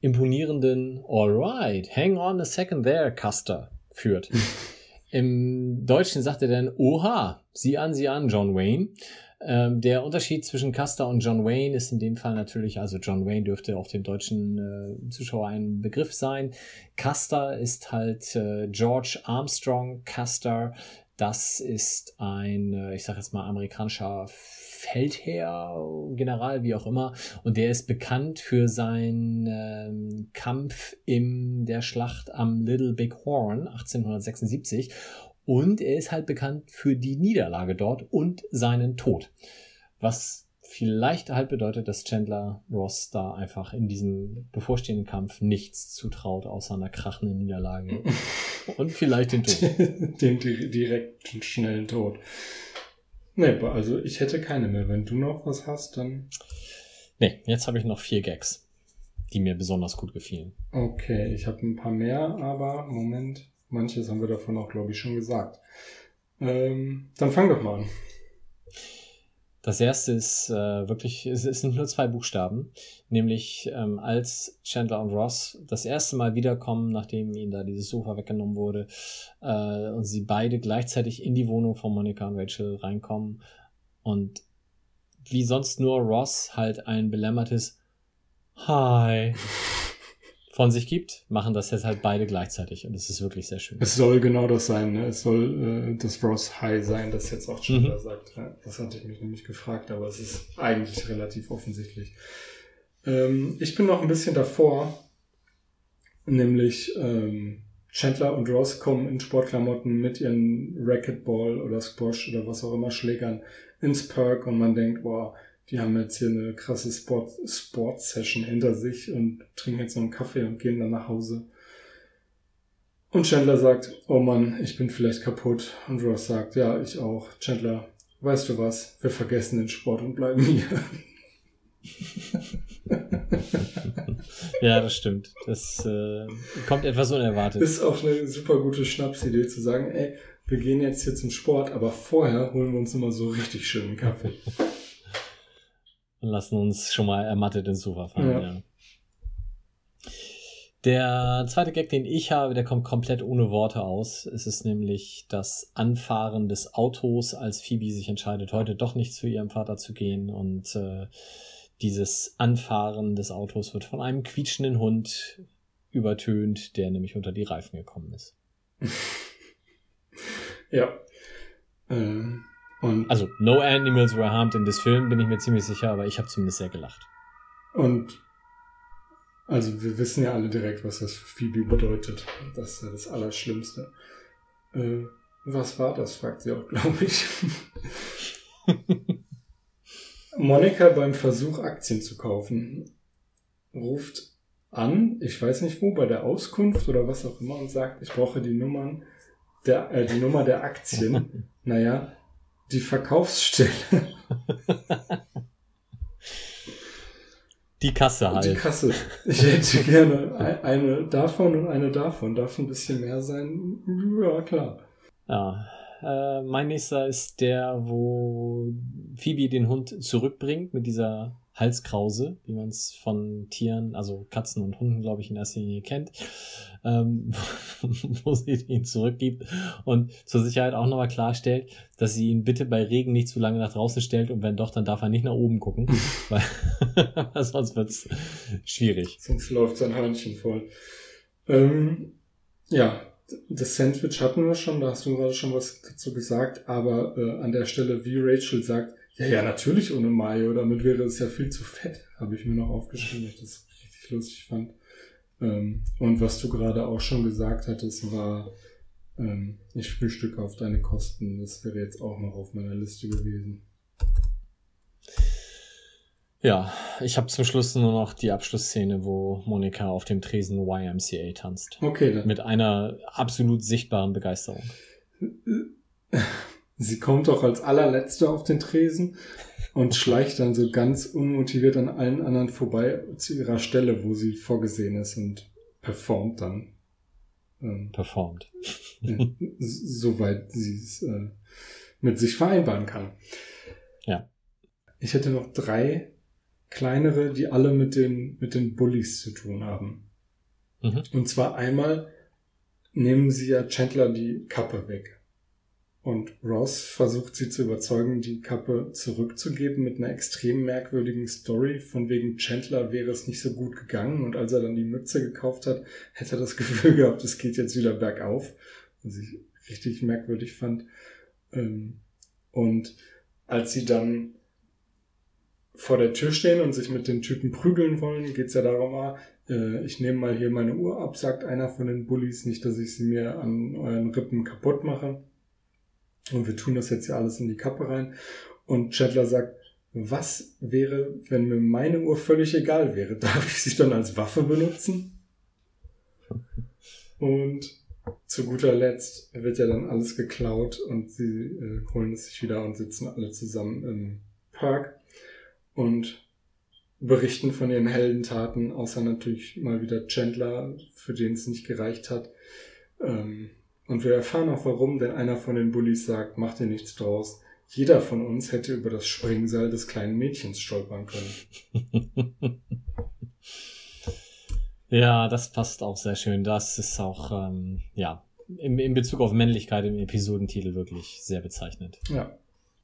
[SPEAKER 2] imponierenden Alright, hang on a second there, Custer führt. Im Deutschen sagt er dann, oha, sieh an, sieh an, John Wayne. Ähm, der Unterschied zwischen Custer und John Wayne ist in dem Fall natürlich, also John Wayne dürfte auch dem deutschen äh, Zuschauer ein Begriff sein. Custer ist halt äh, George Armstrong Custer. Das ist ein, äh, ich sag jetzt mal, amerikanischer Feldherr, General, wie auch immer. Und der ist bekannt für seinen ähm, Kampf in der Schlacht am Little Big Horn 1876. Und er ist halt bekannt für die Niederlage dort und seinen Tod. Was vielleicht halt bedeutet, dass Chandler Ross da einfach in diesem bevorstehenden Kampf nichts zutraut, außer einer krachenden Niederlage. und vielleicht den Tod.
[SPEAKER 1] den direkten, schnellen Tod. Nee, also ich hätte keine mehr. Wenn du noch was hast, dann.
[SPEAKER 2] Nee, jetzt habe ich noch vier Gags, die mir besonders gut gefielen.
[SPEAKER 1] Okay, ich habe ein paar mehr, aber Moment. Manches haben wir davon auch, glaube ich, schon gesagt. Ähm, dann fang doch mal an.
[SPEAKER 2] Das erste ist äh, wirklich, es, es sind nur zwei Buchstaben, nämlich ähm, als Chandler und Ross das erste Mal wiederkommen, nachdem ihnen da dieses Sofa weggenommen wurde, äh, und sie beide gleichzeitig in die Wohnung von Monika und Rachel reinkommen und wie sonst nur Ross halt ein belämmertes Hi von sich gibt, machen das jetzt halt beide gleichzeitig und es ist wirklich sehr schön.
[SPEAKER 1] Es soll genau das sein, ne? Es soll äh, das Ross High sein, das jetzt auch Chandler mhm. sagt. Ja, das hatte ich mich nämlich gefragt, aber es ist eigentlich relativ offensichtlich. Ähm, ich bin noch ein bisschen davor, nämlich ähm, Chandler und Ross kommen in Sportklamotten mit ihren Racquetball oder Squash oder was auch immer Schlägern ins Park und man denkt, wow, die haben jetzt hier eine krasse Sport, Sport-Session hinter sich und trinken jetzt noch einen Kaffee und gehen dann nach Hause. Und Chandler sagt, oh Mann, ich bin vielleicht kaputt. Und Ross sagt, ja, ich auch. Chandler, weißt du was? Wir vergessen den Sport und bleiben hier.
[SPEAKER 2] ja, das stimmt. Das äh, kommt etwas unerwartet.
[SPEAKER 1] Ist auch eine super gute Schnapsidee zu sagen, ey, wir gehen jetzt hier zum Sport, aber vorher holen wir uns immer so richtig schönen Kaffee
[SPEAKER 2] lassen uns schon mal ermattet ins Sofa fallen. Ja. ja. Der zweite Gag, den ich habe, der kommt komplett ohne Worte aus. Es ist nämlich das Anfahren des Autos, als Phoebe sich entscheidet, heute doch nicht zu ihrem Vater zu gehen. Und äh, dieses Anfahren des Autos wird von einem quietschenden Hund übertönt, der nämlich unter die Reifen gekommen ist.
[SPEAKER 1] ja. Ähm, und
[SPEAKER 2] also, no animals were harmed in this film, bin ich mir ziemlich sicher, aber ich habe zumindest sehr gelacht.
[SPEAKER 1] Und also wir wissen ja alle direkt, was das für Phoebe bedeutet. Das ist ja das Allerschlimmste. Äh, was war das, fragt sie auch, glaube ich. Monika beim Versuch, Aktien zu kaufen, ruft an, ich weiß nicht wo, bei der Auskunft oder was auch immer und sagt, ich brauche die Nummern der, äh, die Nummer der Aktien. naja, die Verkaufsstelle.
[SPEAKER 2] Die Kasse halt.
[SPEAKER 1] Die Kasse. Ich hätte gerne eine davon und eine davon. Darf ein bisschen mehr sein? Ja, klar.
[SPEAKER 2] Ja. Äh, mein nächster ist der, wo Phoebe den Hund zurückbringt mit dieser Halskrause, wie man es von Tieren, also Katzen und Hunden, glaube ich, in erster Linie kennt, ähm, wo sie ihn zurückgibt und zur Sicherheit auch nochmal klarstellt, dass sie ihn bitte bei Regen nicht zu lange nach draußen stellt und wenn doch, dann darf er nicht nach oben gucken, weil sonst wird's schwierig.
[SPEAKER 1] Sonst läuft sein Hörnchen voll. Ähm, ja, das Sandwich hatten wir schon, da hast du gerade schon was dazu gesagt, aber äh, an der Stelle, wie Rachel sagt, ja, ja, natürlich ohne Mayo. Damit wäre es ja viel zu fett. Habe ich mir noch aufgeschrieben, weil ich das richtig lustig fand. Ähm, und was du gerade auch schon gesagt hattest, war, ähm, ich frühstücke auf deine Kosten. Das wäre jetzt auch noch auf meiner Liste gewesen.
[SPEAKER 2] Ja, ich habe zum Schluss nur noch die Abschlussszene, wo Monika auf dem Tresen YMCA tanzt.
[SPEAKER 1] Okay, dann.
[SPEAKER 2] Mit einer absolut sichtbaren Begeisterung.
[SPEAKER 1] Sie kommt auch als allerletzte auf den Tresen und schleicht dann so ganz unmotiviert an allen anderen vorbei zu ihrer Stelle, wo sie vorgesehen ist und performt dann.
[SPEAKER 2] Ähm, performt.
[SPEAKER 1] soweit sie es äh, mit sich vereinbaren kann.
[SPEAKER 2] Ja.
[SPEAKER 1] Ich hätte noch drei kleinere, die alle mit den, mit den Bullies zu tun haben. Mhm. Und zwar einmal nehmen sie ja Chandler die Kappe weg. Und Ross versucht sie zu überzeugen, die Kappe zurückzugeben mit einer extrem merkwürdigen Story. Von wegen Chandler wäre es nicht so gut gegangen. Und als er dann die Mütze gekauft hat, hätte er das Gefühl gehabt, es geht jetzt wieder bergauf. Was ich richtig merkwürdig fand. Ähm, und als sie dann vor der Tür stehen und sich mit den Typen prügeln wollen, geht's ja darum, ah, äh, ich nehme mal hier meine Uhr ab, sagt einer von den Bullies, nicht, dass ich sie mir an euren Rippen kaputt mache. Und wir tun das jetzt ja alles in die Kappe rein. Und Chandler sagt, was wäre, wenn mir meine Uhr völlig egal wäre? Darf ich sie dann als Waffe benutzen? Und zu guter Letzt wird ja dann alles geklaut und sie äh, holen es sich wieder und sitzen alle zusammen im Park und berichten von ihren Heldentaten, außer natürlich mal wieder Chandler, für den es nicht gereicht hat. Ähm, und wir erfahren auch warum, denn einer von den Bullies sagt, mach dir nichts draus. Jeder von uns hätte über das Springseil des kleinen Mädchens stolpern können.
[SPEAKER 2] ja, das passt auch sehr schön. Das ist auch, ähm, ja, in, in Bezug auf Männlichkeit im Episodentitel wirklich sehr bezeichnend.
[SPEAKER 1] Ja.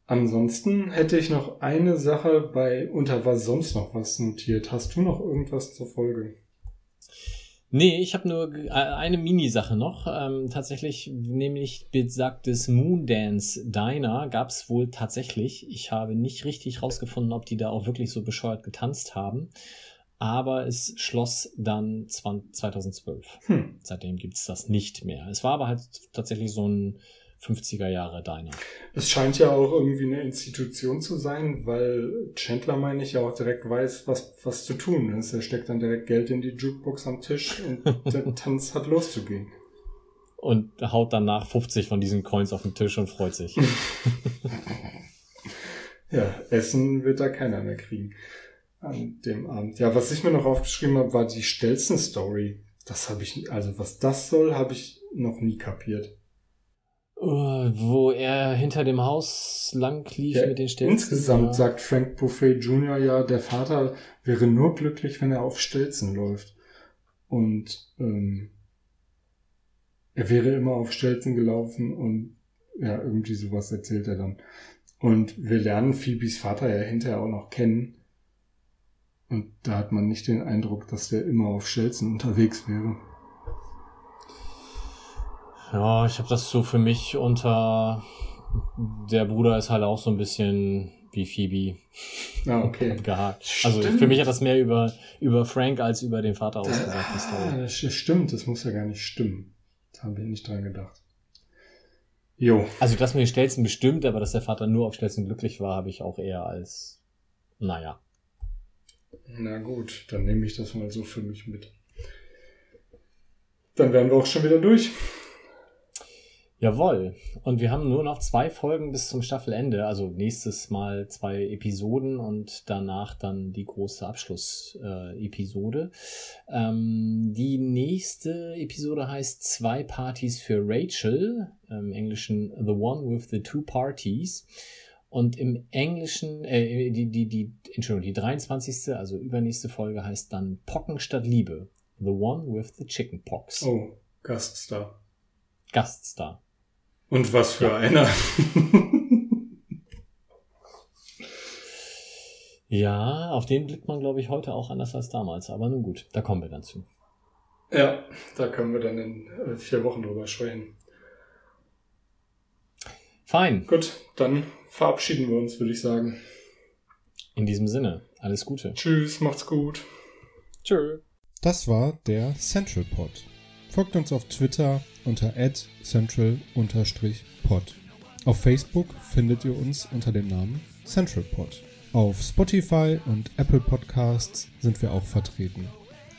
[SPEAKER 1] Ansonsten hätte ich noch eine Sache bei Unter was sonst noch was notiert. Hast du noch irgendwas zur Folge?
[SPEAKER 2] Nee, ich habe nur eine Mini-Sache noch. Ähm, tatsächlich, nämlich besagtes Moondance Diner gab es wohl tatsächlich. Ich habe nicht richtig rausgefunden, ob die da auch wirklich so bescheuert getanzt haben. Aber es schloss dann 2012. Hm. Seitdem gibt's das nicht mehr. Es war aber halt tatsächlich so ein 50er Jahre Diner.
[SPEAKER 1] Es scheint ja auch irgendwie eine Institution zu sein, weil Chandler, meine ich, ja auch direkt weiß, was, was zu tun ist. Er steckt dann direkt Geld in die Jukebox am Tisch und der Tanz hat loszugehen.
[SPEAKER 2] Und haut danach 50 von diesen Coins auf den Tisch und freut sich.
[SPEAKER 1] ja, Essen wird da keiner mehr kriegen an dem Abend. Ja, was ich mir noch aufgeschrieben habe, war die Stelzen-Story. Das habe ich, also was das soll, habe ich noch nie kapiert.
[SPEAKER 2] Wo er hinter dem Haus lang lief ja, mit den Stelzen.
[SPEAKER 1] Insgesamt ja. sagt Frank Buffet Jr. ja, der Vater wäre nur glücklich, wenn er auf Stelzen läuft. Und ähm, er wäre immer auf Stelzen gelaufen und ja, irgendwie sowas erzählt er dann. Und wir lernen Phoebes Vater ja hinterher auch noch kennen. Und da hat man nicht den Eindruck, dass der immer auf Stelzen unterwegs wäre.
[SPEAKER 2] Ja, ich habe das so für mich unter der Bruder ist halt auch so ein bisschen wie Phoebe
[SPEAKER 1] ah, okay.
[SPEAKER 2] gehakt. Also für mich hat das mehr über, über Frank als über den Vater ausgesagt.
[SPEAKER 1] Ah, das stimmt, das muss ja gar nicht stimmen. Da haben wir nicht dran gedacht. Jo.
[SPEAKER 2] Also dass mir Stelzen bestimmt, aber dass der Vater nur auf Stelzen glücklich war, habe ich auch eher als, naja.
[SPEAKER 1] Na gut, dann nehme ich das mal so für mich mit. Dann wären wir auch schon wieder durch.
[SPEAKER 2] Jawohl. Und wir haben nur noch zwei Folgen bis zum Staffelende, also nächstes Mal zwei Episoden und danach dann die große Abschlussepisode. Äh, ähm, die nächste Episode heißt Zwei Partys für Rachel, im Englischen The One with the Two Parties. Und im Englischen, äh, die, die, die, Entschuldigung, die 23. also übernächste Folge heißt dann Pocken statt Liebe. The One with the Chicken Pox.
[SPEAKER 1] Oh, Gaststar.
[SPEAKER 2] Gaststar.
[SPEAKER 1] Und was für ja. einer.
[SPEAKER 2] ja, auf den blickt man, glaube ich, heute auch anders als damals. Aber nun gut, da kommen wir dann zu.
[SPEAKER 1] Ja, da können wir dann in äh, vier Wochen drüber sprechen.
[SPEAKER 2] Fein.
[SPEAKER 1] Gut, dann verabschieden wir uns, würde ich sagen.
[SPEAKER 2] In diesem Sinne, alles Gute.
[SPEAKER 1] Tschüss, macht's gut.
[SPEAKER 2] Tschüss.
[SPEAKER 1] Das war der Central Pod. Folgt uns auf Twitter unter central-pod. Auf Facebook findet ihr uns unter dem Namen Central Pod. Auf Spotify und Apple Podcasts sind wir auch vertreten.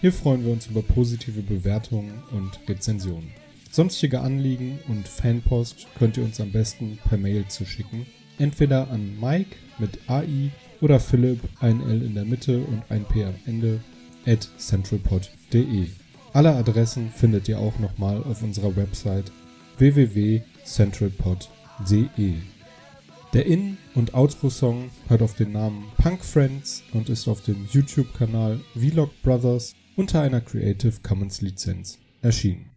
[SPEAKER 1] Hier freuen wir uns über positive Bewertungen und Rezensionen. Sonstige Anliegen und Fanpost könnt ihr uns am besten per Mail zuschicken. Entweder an Mike mit AI oder Philipp, ein L in der Mitte und ein P am Ende, at centralpod.de. Alle Adressen findet ihr auch nochmal auf unserer Website www.centralpod.de. Der In- und Outro-Song hört auf den Namen Punk Friends und ist auf dem YouTube-Kanal Vlog Brothers unter einer Creative Commons Lizenz erschienen.